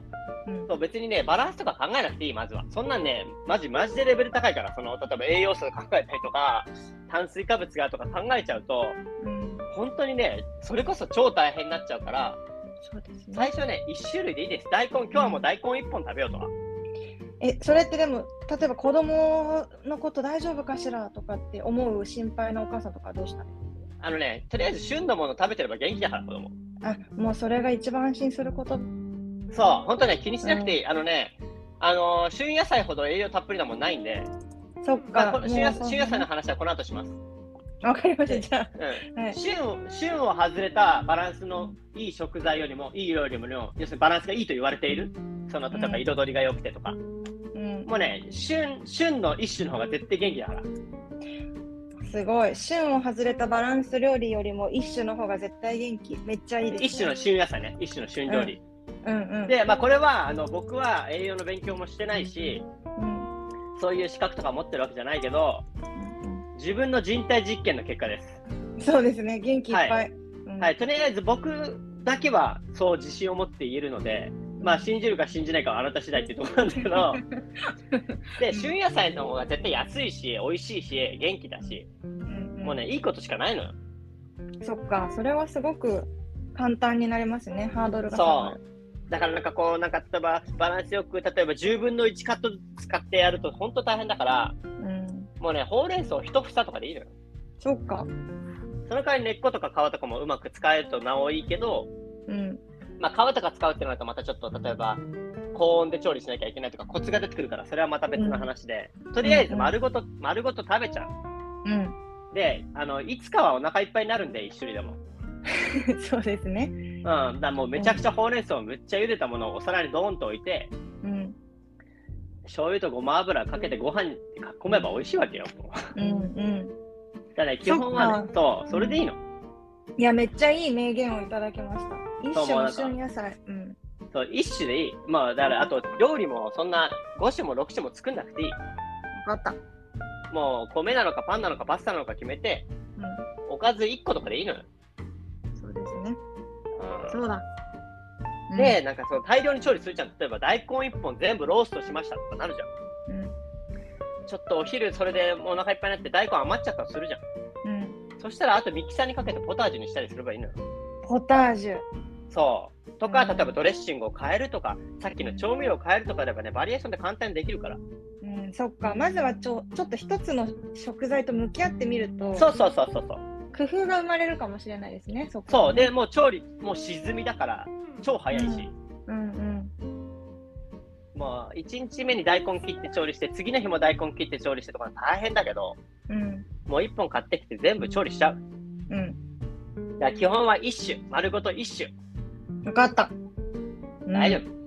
そう別にね、バランスとか考えなくていい、まずは。そんなんね、マジ、マジでレベル高いから、その、例えば栄養素考えたりとか、炭水化物がとか考えちゃうと、うん、本当にね、それこそ超大変になっちゃうから、そうですね。最初ね、1種類でいいです。大根、今日はもう大根1本食べようとか。え、それってでも、例えば子供のこと大丈夫かしらとかって思う心配なお母さんとかどうしたの？あのね、とりあえず旬のもの食べてれば元気だから、子供。あ、もうそれが一番安心すること。そう、本当ね、気にしなくていい。あのね、あのー旬野菜ほど栄養たっぷりなもんないんで、そっまあ、か。この旬野旬野菜の話はこの後します。わかりました。じゃうんあ、はい。旬を旬を外れたバランスのいい食材よりも、いい料理よりも、要するにバランスがいいと言われている、その例えばうん彩りが良くてとか、うん、もうね、旬旬の一種の方が絶対元気だから。すごい。旬を外れたバランス料理よりも一種の方が絶対元気。めっちゃいいです、ね。一種の旬野菜ね、一種の旬料理。うんうん。で、まあ、これはあの僕は栄養の勉強もしてないし、うんそういう資格とか持ってるわけじゃないけど、うん自分の人体実験の結果です。うん、そうですね。元気いっぱい。うんはい、とりあえず僕だけはそう自信を持って言えるので、まあ、信じるか信じないかはあなた次第っていうところなんだけど、<laughs> で、旬野菜の方が絶対安いし、美味しいし、元気だし、うんうんもうね、いいことしかないのよ。そっか。それはすごく簡単になりますね。ハードルが下がる。だからなんかこう、なんか例えばバランスよく、例えば10分の1カット使ってやると本当大変だから、うん。もうね、ほうれん草一房とかでいいのよ。そっか。その代わり根っことか皮とかもうまく使えるとなおいいけど、うん。まあ、皮とか使うってなるとまたちょっと例えば高温で調理しなきゃいけないとかコツが出てくるからそれはまた別の話で、とりあえず丸ごと、丸ごと食べちゃううん。であのいつかはお腹いっぱいになるんで一種類でも、<laughs> そうですね。うん、だもうめちゃくちゃほうれん草をむっちゃ茹でたものをお皿にドーンと置いてうん。醤油とごま油かけてご飯にかっこめば美味しいわけよもううん。うん。だからね基本はねそうそれでいいのいや、めっちゃいい名言をいただきました。一種の旬野菜。うん。そう一種でいいまあだからあと料理もそんな5種も6種も作んなくていいわかった。もう米なのかパンなのかパスタなのか決めてうん。おかず1個とかでいいのよ、ですね。うんそうだ。うんで、なんかその大量に調理するじゃん。例えば大根1本全部ローストしましたとかなるじゃん。うん。ちょっとお昼それでもうお腹いっぱいになって大根余っちゃったとするじゃん。うん。そしたらあとミキサーにかけてポタージュにしたりすればいいのよ。ポタージュ。そう。とか、うん例えばドレッシングを変えるとか、さっきの調味料を変えるとかでばね、バリエーションで簡単にできるから。うん、そっか。まずはちょちょっと一つの食材と向き合ってみると、そうそうそうそうそう。工夫が生まれるかもしれないですね。そっかそう。で、もう調理、もう沈みだから、超早いし。うんうん。もう1日目に大根切って調理して、次の日も大根切って調理してとか大変だけど、うん。もう1本買ってきて全部調理しちゃう。うん。だから基本は1種、丸ごと1種。分かった。大丈夫。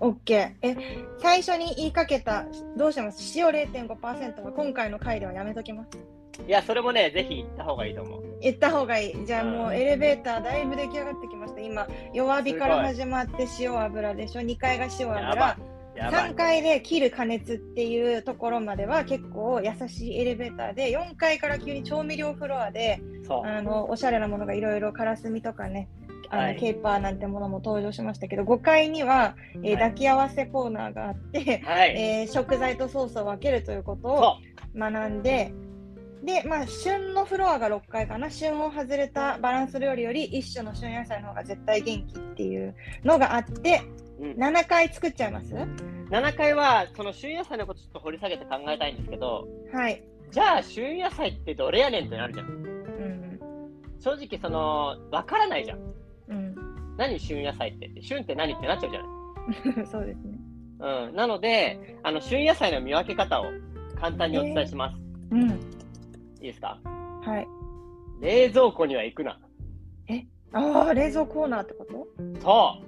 オッケー。え、最初に言いかけた、どうします塩0.5%は今回の回ではやめときます。いや、それもね、ぜひ行った方がいいと思う。言った方がいい。じゃあもううんエレベーターだいぶ出来上がってきました。今、弱火から始まって塩油でしょ？2階が塩油。やばい3。階で切る加熱っていうところまでは結構優しいエレベーターで4階から急に調味料フロアで。あのおしゃれなものがいろいろからすみとかねあの、はいケーパーなんてものも登場しましたけど5階には、え抱き合わせコーナーがあって、はい。えー食材とソースを分けるということをそ学んでで、まあ、旬のフロアが6階かな旬を外れたバランス料理より一種の旬野菜の方が絶対元気っていうのがあってう。うん、7回作っちゃいます？7回は、その旬野菜のことちょっと掘り下げて考えたいんですけど、はい。じゃあ旬野菜ってどれやねんってなるじゃん。うん正直その、わからないじゃん。うん。何旬野菜って。旬って何ってなっちゃうじゃない？<laughs> そうですね。うん。なので、あの、旬野菜の見分け方を簡単にお伝えします。うん。いいですか？はい。冷蔵庫には行くな。ああ、冷蔵コーナーってこと？そ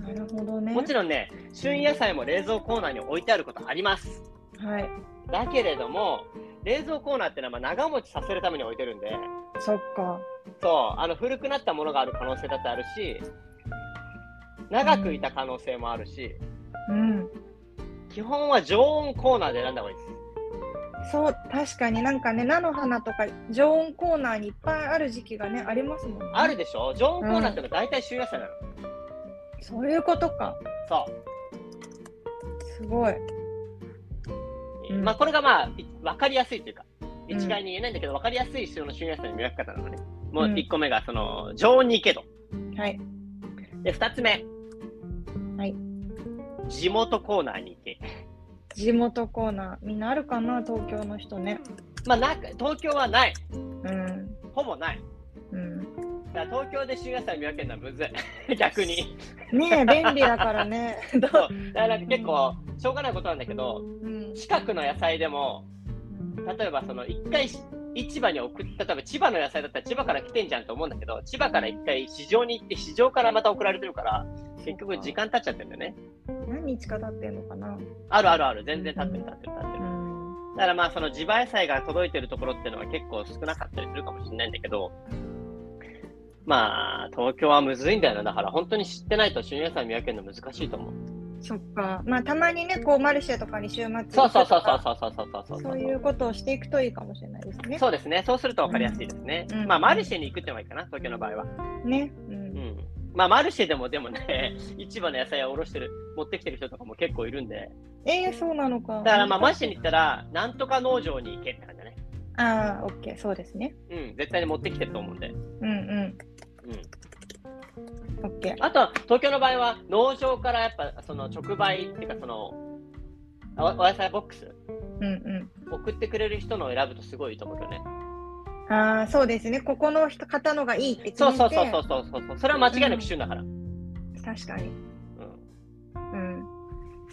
なるほどね。う。もちろんね、旬野菜も冷蔵コーナーに置いてあることあります。はい。だけれども、冷蔵コーナーってのはまあ長持ちさせるために置いてるんで、そっか。そう、あの古くなったものがある可能性だってあるし、長くいた可能性もあるし、うん。基本は常温コーナーで選んだ方がいいです。そう、確かになんかね、菜の花とか常温コーナーにいっぱいある時期がね、ありますもんね。あるでしょ？常温コーナーってのは大体旬野菜なの。そういうことか。そう。すごい。うんまあこれがまあい分かりやすいというか、うん一概に言えないんだけど、分かりやすいその旬野菜の見分け方なのね。もううん1個目がその常温に行けと。はい。で、2つ目。はい。地元コーナーに行け。地元コーナー。みんなあるかな、東京の人ね。まあなんか東京はない。うん。ほぼない。うん。だから東京で旬野菜見分けるのはむずい。<laughs> 逆に。ねえ、便利だからね。<laughs> そう。だから結構、しょうがないことなんだけど、うん。近くの野菜でも、例えばその一回し市場に送った、例えば千葉の野菜だったら千葉から来てんじゃんと思うんだけど、千葉から一回市場に行って市場からまた送られてるから、結局時間経っちゃってるんだよね。何日か経ってんのかな？あるあるある、全然経ってる経ってる経ってうる。ん。だからまあその地場野菜が届いてるところっていうのは結構少なかったりするかもしれないんだけど、まあ東京はむずいんだよな。だから本当に知ってないと旬野菜見分けるの難しいと思う。そっか。まあ、たまにね、こう、マルシェとかに週末そうそうそうそうそうそうそうそうそういうことをしていくといいかもしれないですね。そうですね。そうすると分かりやすいですね。うんまあマルシェに行くってのがいいかな、東京の場合は。ね。う。うんん。まあマルシェでもでもね、<laughs> 市場の野菜をおろしてる、持ってきてる人とかも結構いるんで、えー、そうなのか。だからまあマルシェに行ったら、なんとか農場に行けって感じだね。ああ、オッケー、そうですね。うん、絶対に持ってきてると思うんで。うんうん。うん。オッケー。あとは、東京の場合は、農場からやっぱ、その直売っていうか、その、おお野菜ボックス、うんうん。送ってくれる人のを選ぶとすごいいいと思うよね。ああ、そうですね。ここの人方のがいいって決めて。そうそうそうそうそうそうそう。それは間違いなく旬だから。確かに。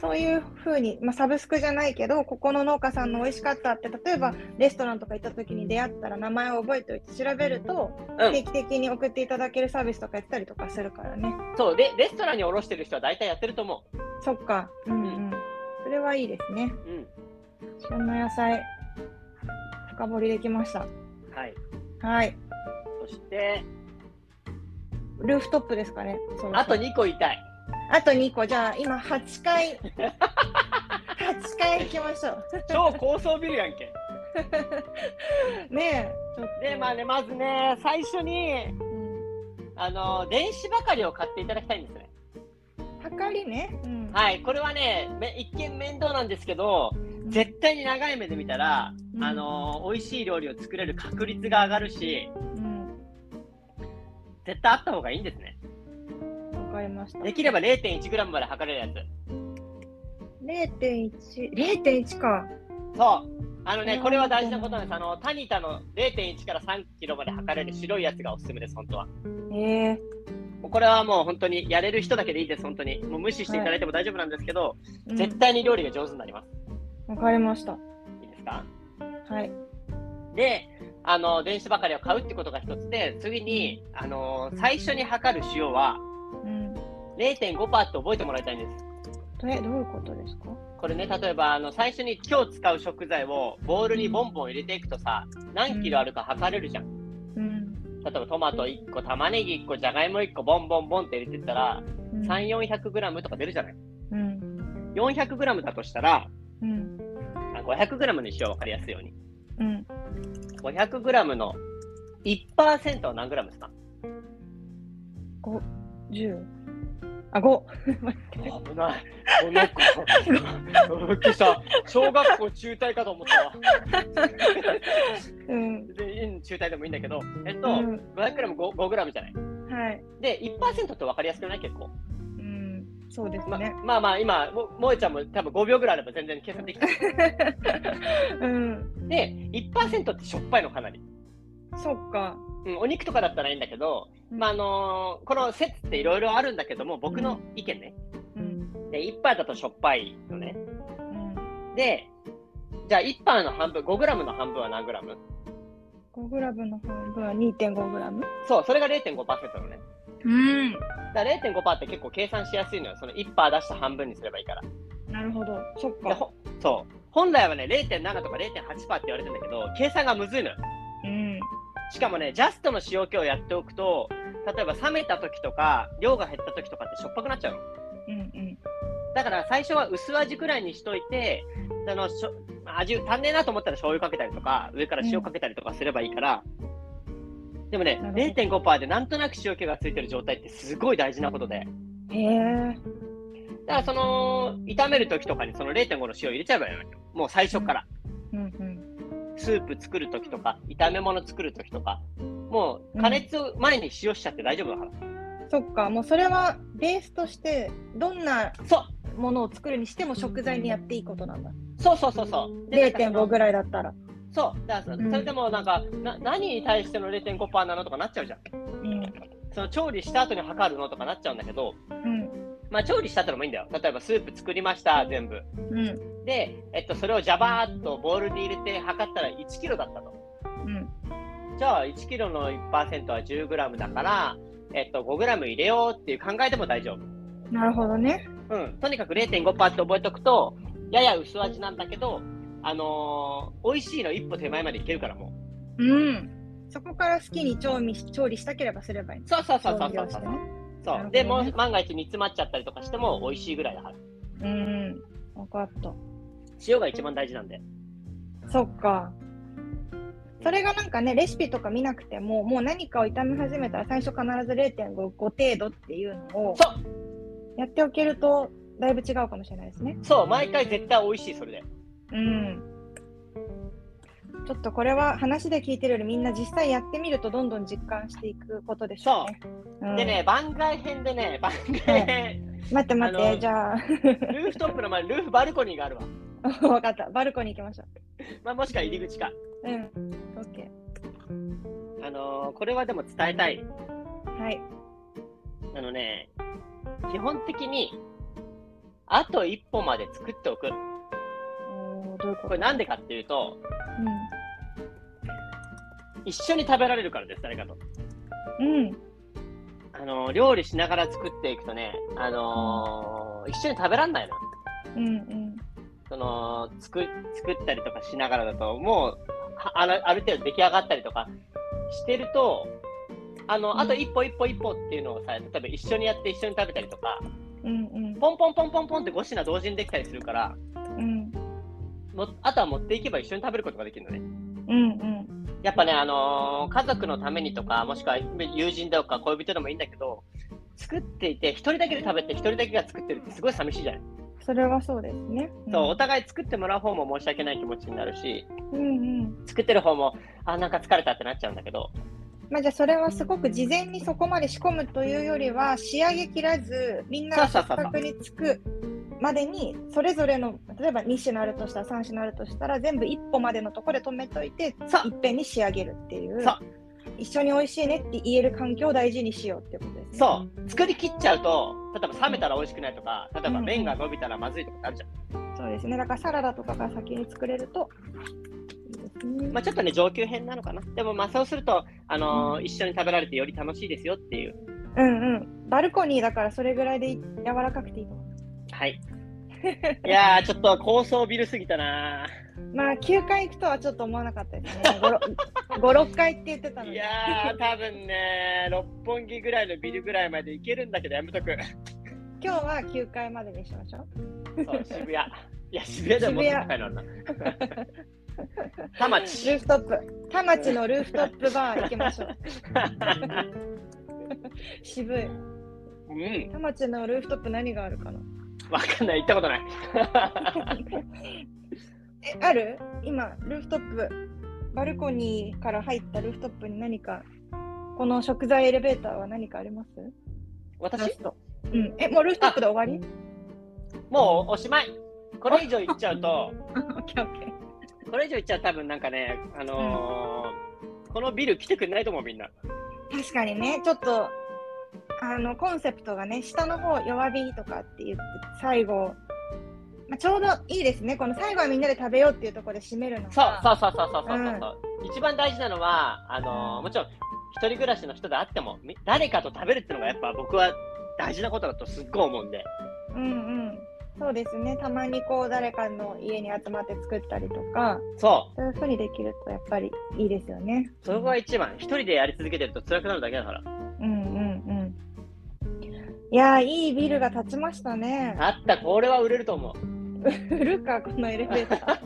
そういうふうに、まあ、サブスクじゃないけど、ここの農家さんの美味しかったって、例えばレストランとか行った時に出会ったら名前を覚えておいて調べると、うん定期的に送っていただけるサービスとかやったりとかするからね。そう、で、レストランに卸してる人は大体やってると思そっか。うんうん。それはいいですね。う。うん。旬の野菜、深掘りできました。はい。はい。そして、ルーフトップですかね。あと2個言いたい。あと2個。じゃあ、今8回。8回行きましょ超高層ビルやんけ。<laughs> う。ねえ。で、まあね、まずね、最初に、うんあの、電子ばかりを買っていただきたいんですね。はかりね。うん。はい、これはね、め一見面倒なんですけど、絶対に長い目で見たら、うんあの美味しい料理を作れる確率が上がるし、うん。絶対あった方がいいんですね。わかりました。できれば 0.1g まで測れるやつ。0.1、0.1か。そう。あのね、うんこれは大事なことなんです。あの、タニタの0.1から3キロまで測れる白いやつがおすすめです、本当は。ええこれはもう本当にやれる人だけでいいです、本当に。もう無視していただいても大丈夫なんですけど、うん絶対に料理が上手になります。わかりました。いいですか？はい。で、あの、電子ばかりを買うってことが一つで、次に、あの、最初に測る塩はうん。0.5%って覚えてもらいたいんです。え、どういうことですか？これね、例えば、あの、最初に今日使う食材をボウルにボンボン入れていくとさ、何キロあるか測れるじゃん。うん。例えばトマト1個、玉ねぎ1個、じゃがいも1個、ボンボンボンって入れてったら、うん3、400グラムとか出るじゃない。うん。400グラムだとしたら、うん。あ500グラムにしよう、わかりやすいように。うん。500グラムの1%は何グラムですか？5、10。あ、5。危ない。この子、びっ。小学校中退かと思ったわ。うん。で中退でもいいんだけど、えっと、うん500グラム 5, 5グラムじゃない。はい。で、1%って分かりやすくない結構。うん。そうですま。まあまあ、今、ももえちゃんも多分5秒ぐらいあれば全然計算できた。うん。で、1%ってしょっぱいのかなり。そっか。うん、お肉とかだったらいいんだけど、まああのーこの説っていろいろあるんだけども、僕の意見ね。うんで、1杯だとしょっぱいのね。うんで、じゃあ1杯の半分、5グラムの半分は何グラム？5グラムの半分は2.5グラムそう、それが0.5%のね。うんだから0.5%って結構計算しやすいのよ。その1杯出した半分にすればいいから。なるほどそっかそう。本来はね、0.7とか0.8%って言われてるんだけど、計算がむずいのよ。うんしかもね、ジャストの塩気をやっておくと、例えば冷めた時とか、量が減った時とかってしょっぱくなっちゃうの。うんうんだから最初は薄味くらいにしといて、あのしょ味足んねえなと思ったら醤油かけたりとか、上から塩かけたりとかすればいいから、でもね、なる0.5%でなんとなく塩気がついてる状態ってすごい大事なことで、へえだからその、炒める時とかにその0.5の塩入れちゃえばいいのよ。もう最初から。うんうんスープ作る時とか、炒め物作る時とか、もう加熱前に塩しちゃって大丈夫だから。そっかもうそれはベースとしてどんなそうものを作るにしても食材にやっていいことなんだそうそうそうそう。でなんかその0.5ぐらいだったらそう。だからそれでもなんか、な何に対しての0.5%なのとかなっちゃうじゃん。うんその調理した後に測るのとかなっちゃうんだけど、うんまあ調理した後でもいいんだよ。例えばスープ作りました、全部。うんで、えっと、それをジャバーっとボウルに入れて測ったら1キロだったと。うんじゃあ1キロの1%は10グラムだから、えっと、5グラム入れようっていう考えでも大丈夫。なるほどねうん。とにかく0.5%って覚えておくと、やや薄味なんだけど、あのー美味しいの一歩手前までいけるからもう。うんそこから好きに調味し調理したければすればいいそうそうそうそうそうそうそう、でもう万が一煮詰まっちゃったりとかしても美味しいぐらいだから。うん。分かった。塩が一番大事なんで。そっか。それがなんかねレシピとか見なくてももう何かを炒め始めたら最初必ず0.5 5程度っていうのをそう。やっておけるとだいぶ違うかもしれないですね。そう、毎回絶対美味しい、それで。うんちょっとこれは話で聞いてるよりみんな実際やってみるとどんどん実感していくことでしょうね。うんでね、番外編でね、<laughs> 番外編、待って待って、じゃあ、ルーフトップの前にルーフバルコニーがあるわ。<laughs> 分かった、バルコニー行きましょまあ、もしくは入り口か。う。うん、オッケあのーこれはでも伝えたい。ー。はい。あのね、基本的に、あと一歩まで作っておく。これなんでかっていうと、う一緒に食べられるからです、誰かと。ん。うん。あのー料理しながら作っていくとね、あのー一緒に食べらんないの。うんうん。その作作ったりとかしながらだと、もうはあるある程度出来上がったりとかしてると、あのあと一歩一歩一歩っていうのをさ、例えば一緒にやって一緒に食べたりとか、うんうん。ポンポンポンポンポンって5品同時にできたりするから、うんもあとは持っていけば一緒に食べることができるのね。うんうん。やっぱね、あのー家族のためにとか、もしくは友人とか恋人でもいいんだけど、作っていて、一人だけで食べて、一人だけが作ってるってすごい寂しいじゃない、それはそうですね。そう、お互い作ってもらう方も申し訳ない気持ちになるし、うんうん。作ってる方も、あ、なんか疲れたってなっちゃうんだけど、まあじゃあそれはすごく事前にそこまで仕込むというよりは仕上げきらずみんながそうそうそうそう。食卓に着くまでにそれぞれの例えば2品あるとしたら3品あるとしたら全部一歩までのところで止めといていっぺんに仕上げるっていう一緒に美味しいねって言える環境を大事にしようってことですね。そう、作り切っちゃうと、例えば冷めたら美味しくないとか、例えば麺が伸びたらまずいとかってあるじゃん。そうですね。だからサラダとかが先に作れると。まあ、ちょっとね、上級編なのかな。でも、まあ、そうすると、あのー一緒に食べられてより楽しいですよっていう。うんうん。バルコニーだからそれぐらいで柔らかくていいと思う。はい。<laughs> いやー、ちょっと高層ビルすぎたなまあ9回行くとはちょっと思わなかったですね。5、<laughs> 6回って言ってたのいに。やー、多分ね、六本木ぐらいのビルぐらいまで行けるんだけど、やめとく。今日は9回までにしましょう。そう、渋谷。いや、渋谷でももっと高いのな。田町。ルーフトップ。田町のルーフトップバー行きましょう。<laughs> 渋い。うん、田町のルーフトップ何があるかな？わかんない、行ったことない。<laughs> え、ある？今、ルーフトップ。バルコニーから入ったルーフトップに何か、この食材エレベーターは何かあります？私？うん。え、もうルーフトップで終わり？もうおしまい。これ以上行っちゃうと、<laughs> オッケーオッケー。これ以上言っちゃうと多分なんかね、あのーこのビル来てくれないと思う、みんな。確かにね、ちょっと、あの、コンセプトがね、下の方弱火とかって言って、最後、まあ、ちょうどいいですね。この最後はみんなで食べようっていうところで締めるのそうが。そうそうそうそうそうそう、一番大事なのは、あのーもちろん、一人暮らしの人であっても、み誰かと食べるっていうのがやっぱ僕は大事なことだとすっごい思うんで。うんうん。そうですね。たまにこう、誰かの家に集まって作ったりとか、そそういうふうにできるとやっぱりいいですよね。う。それが一番。一人でやり続けてると辛くなるだけだから。うんうんうん。いやー、いいビルが建ちましたね。あった、これは売れると思う。<laughs> 売るか、このエレベーター。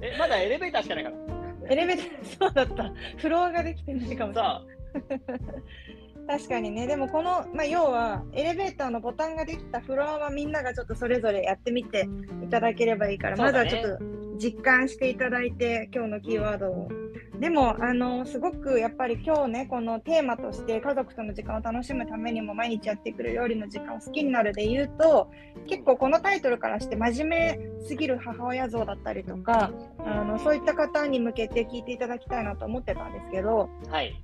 <laughs> え、まだエレベーターしかないから。<laughs> エレベーター、そうだった。フロアができてないかもしれない。確かにね、でもこの、まあ、要はエレベーターのボタンができたフロアはみんながちょっとそれぞれやってみていただければいいから、まずはちょっと実感していただいて、今日のキーワードを。でも、あのすごくやっぱり今日ね、このテーマとして家族との時間を楽しむためにも毎日やってくる料理の時間を好きになるで言うと、結構このタイトルからして真面目すぎる母親像だったりとか、あのそういった方に向けて聞いていただきたいなと思ってたんですけど、はい。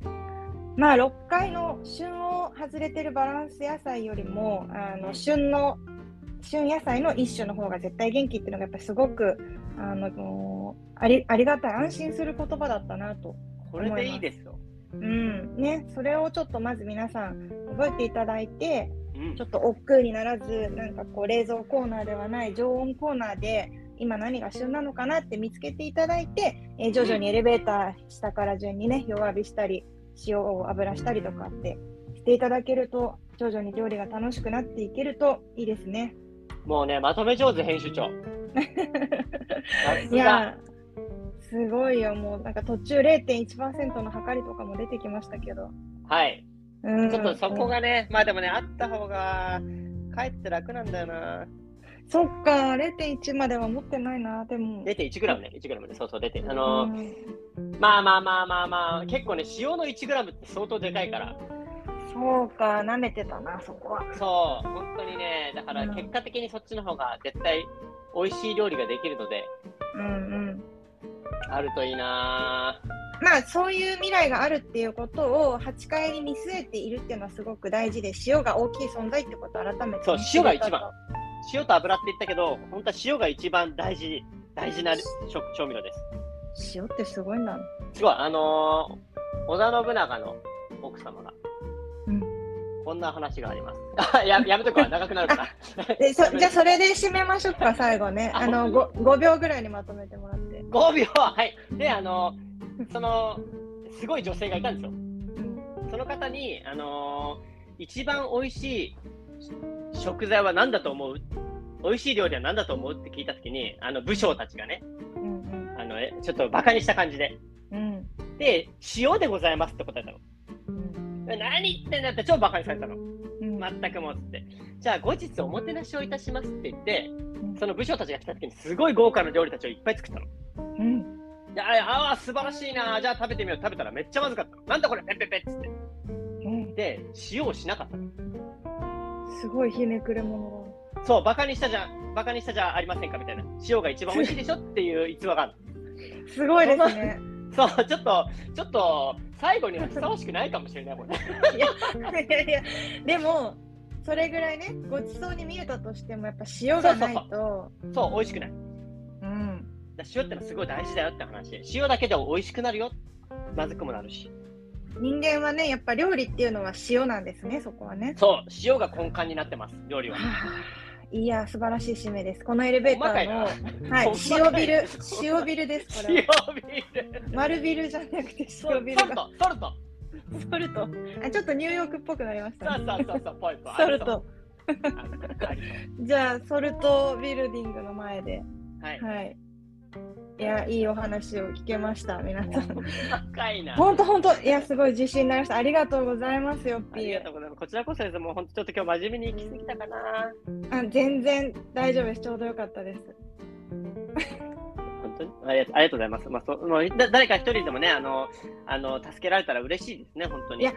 まあ、6回の旬を外れてるバランス野菜よりもあの旬の旬野菜の一種の方が絶対元気っていうのがやっぱりすごくあのありありがたい安心する言葉だったなと、これでいいですよ。うん。ね、それをちょっとまず皆さん覚えていただいてうん。ちょっと億劫にならずなんかこう冷蔵コーナーではない常温コーナーで今何が旬なのかなって見つけていただいて、えー徐々にエレベーター下から順にね弱火したり塩を油したりとかってしていただけると徐々に料理が楽しくなっていけるといいですね。もうね、まとめ上手、編集長。<laughs> いやすごいよもうなんか途中0.1%の測りとかも出てきましたけど、はい。うん、ちょっとそこがね、まあでもね、あった方が、かえって楽なんだよな。そっか0.1までは持ってないなでも。0.1グラムね、1グラムで、そうそう、出て。あうのーんまあまあまあまあまあ、結構ね、塩の1グラムって相当でかいから。そうか、舐めてたな、そこは。そう、本当にね、だからうん結果的にそっちの方が絶対美味しい料理ができるので、うんうん。あるといいなまあ、そういう未来があるっていうことを8回に見据えているっていうのはすごく大事で、塩が大きい存在ってことを改めて、そう塩が一番。塩と油って言ったけど、本当は塩が一番大事、大事な食調味料です。塩ってすごいな。すごい、あのー織田信長の奥様が、うんこんな話があります。あややめとくわ、長くなるから。<laughs> でそじゃあ、それで締めましょうか、最後ね。ああの 5, 5秒ぐらいにまとめてもらって。5秒？はい。で、あのーその、すごい女性がいたんですよ。うんその方に、あのー一番美味しい食材は何だと思う？美味しい料理は何だと思うって聞いたときに、あの武将たちがね、うんあのえちょっとバカにした感じで、うんで、塩でございますって答えたの。うん何言ってんだって超バカにされたの。うん全くもっつって。じゃあ後日おもてなしをいたしますって言って、うんその武将たちが来た時にすごい豪華な料理たちをいっぱい作ったの。うんでああ、素晴らしいな。じゃあ食べてみよう。食べたらめっちゃまずかったの。なんだこれペッペッペッつって。うんで、塩をしなかったの。すごいひねくれ者そう、バカにしたじゃん、バカにしたじゃありませんかみたいな。塩が一番美味しいでしょっていう逸話があるだ。すごいですね。の。そう、ちょっと、ちょっと、最後にはふさわしくないかもしれない、これ。いやいやいや、でも、それぐらいね、ごちそうに見えたとしても、やっぱ塩がないと、そう、美味しくない。うん、だ塩ってのはすごい大事だよって話。塩だけで美味しくなるよ。まずくもなるし。人間はね、やっぱ料理っていうのは塩なんですね、そこはね。そう、塩が根幹になってます、料理は。はあ、いや、素晴らしい締めです。このエレベーターの、はい、塩ビル、塩ビルです、これ塩は。ビール。丸ビルじゃなくてソル塩ビルが。ト、ソルト。ソルト。あ、ちょっとニューヨークっぽくなりました、ね。そうそ。ソルト。じゃあ、ソルトビルディングの前で。はい。はい。いや、いいお話を聞けました、皆さん。高いな。本当本当いや、すごい自信になりました。ありがとうございますよ、あ。りがとうございます。こちらこそです。もう本当ちょっと今日真面目に行き過ぎたかな。あ全然大丈夫です。ちょうどよかったです。本当に？ありがとありがとうございます。まあ、そうもうだ誰か一人でもね、あの、あの助けられたら嬉しいですね、本当に。いや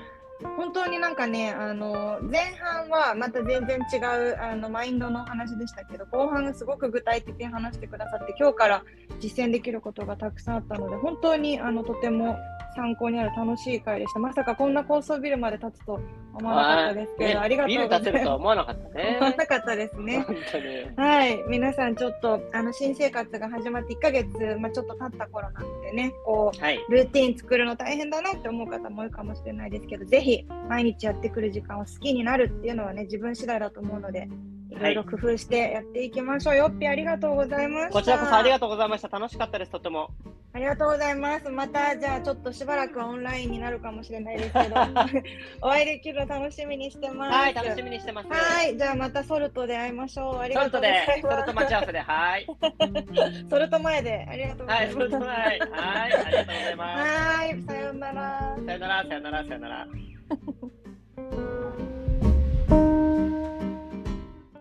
本当になんかね、あの前半はまた全然違うあのマインドの話でしたけど、後半がすごく具体的に話してくださって、今日から実践できることがたくさんあったので、本当にあのとても参考になる楽しい回でした。まさかこんな高層ビルまで建つと思わなかったですけど、ねありがとうビルございます。建てるとは思わなかったね思。わなかったですね。はい、皆さんちょっとあの新生活が始まって1ヶ月、まあ、ちょっと経った頃なのでね、こうはい。ルーティン作るの大変だなって思う方も多いかもしれないですけど、ぜひ毎日やってくる時間を好きになるっていうのはね、自分次第だと思うので、いろいろ工夫してやっていきましょう。よっぴありがとうございました。こちらこそありがとうございました。楽しかったです、とても。ありがとうございます。また、じゃあちょっとしばらくはオンラインになるかもしれないですけど、<laughs> お会いできるの楽しみにしてます。はい、楽しみにしてます。はい、じゃあまたソルトで会いましょう。ありがとうございで、ます。ソルト待ち合わせで、はい。<laughs> ソルト前でありがとうござはいい、ます。ソルト前。はい、ありがとうございます。はい、さようなら。さよなら、さよなら、さよなら。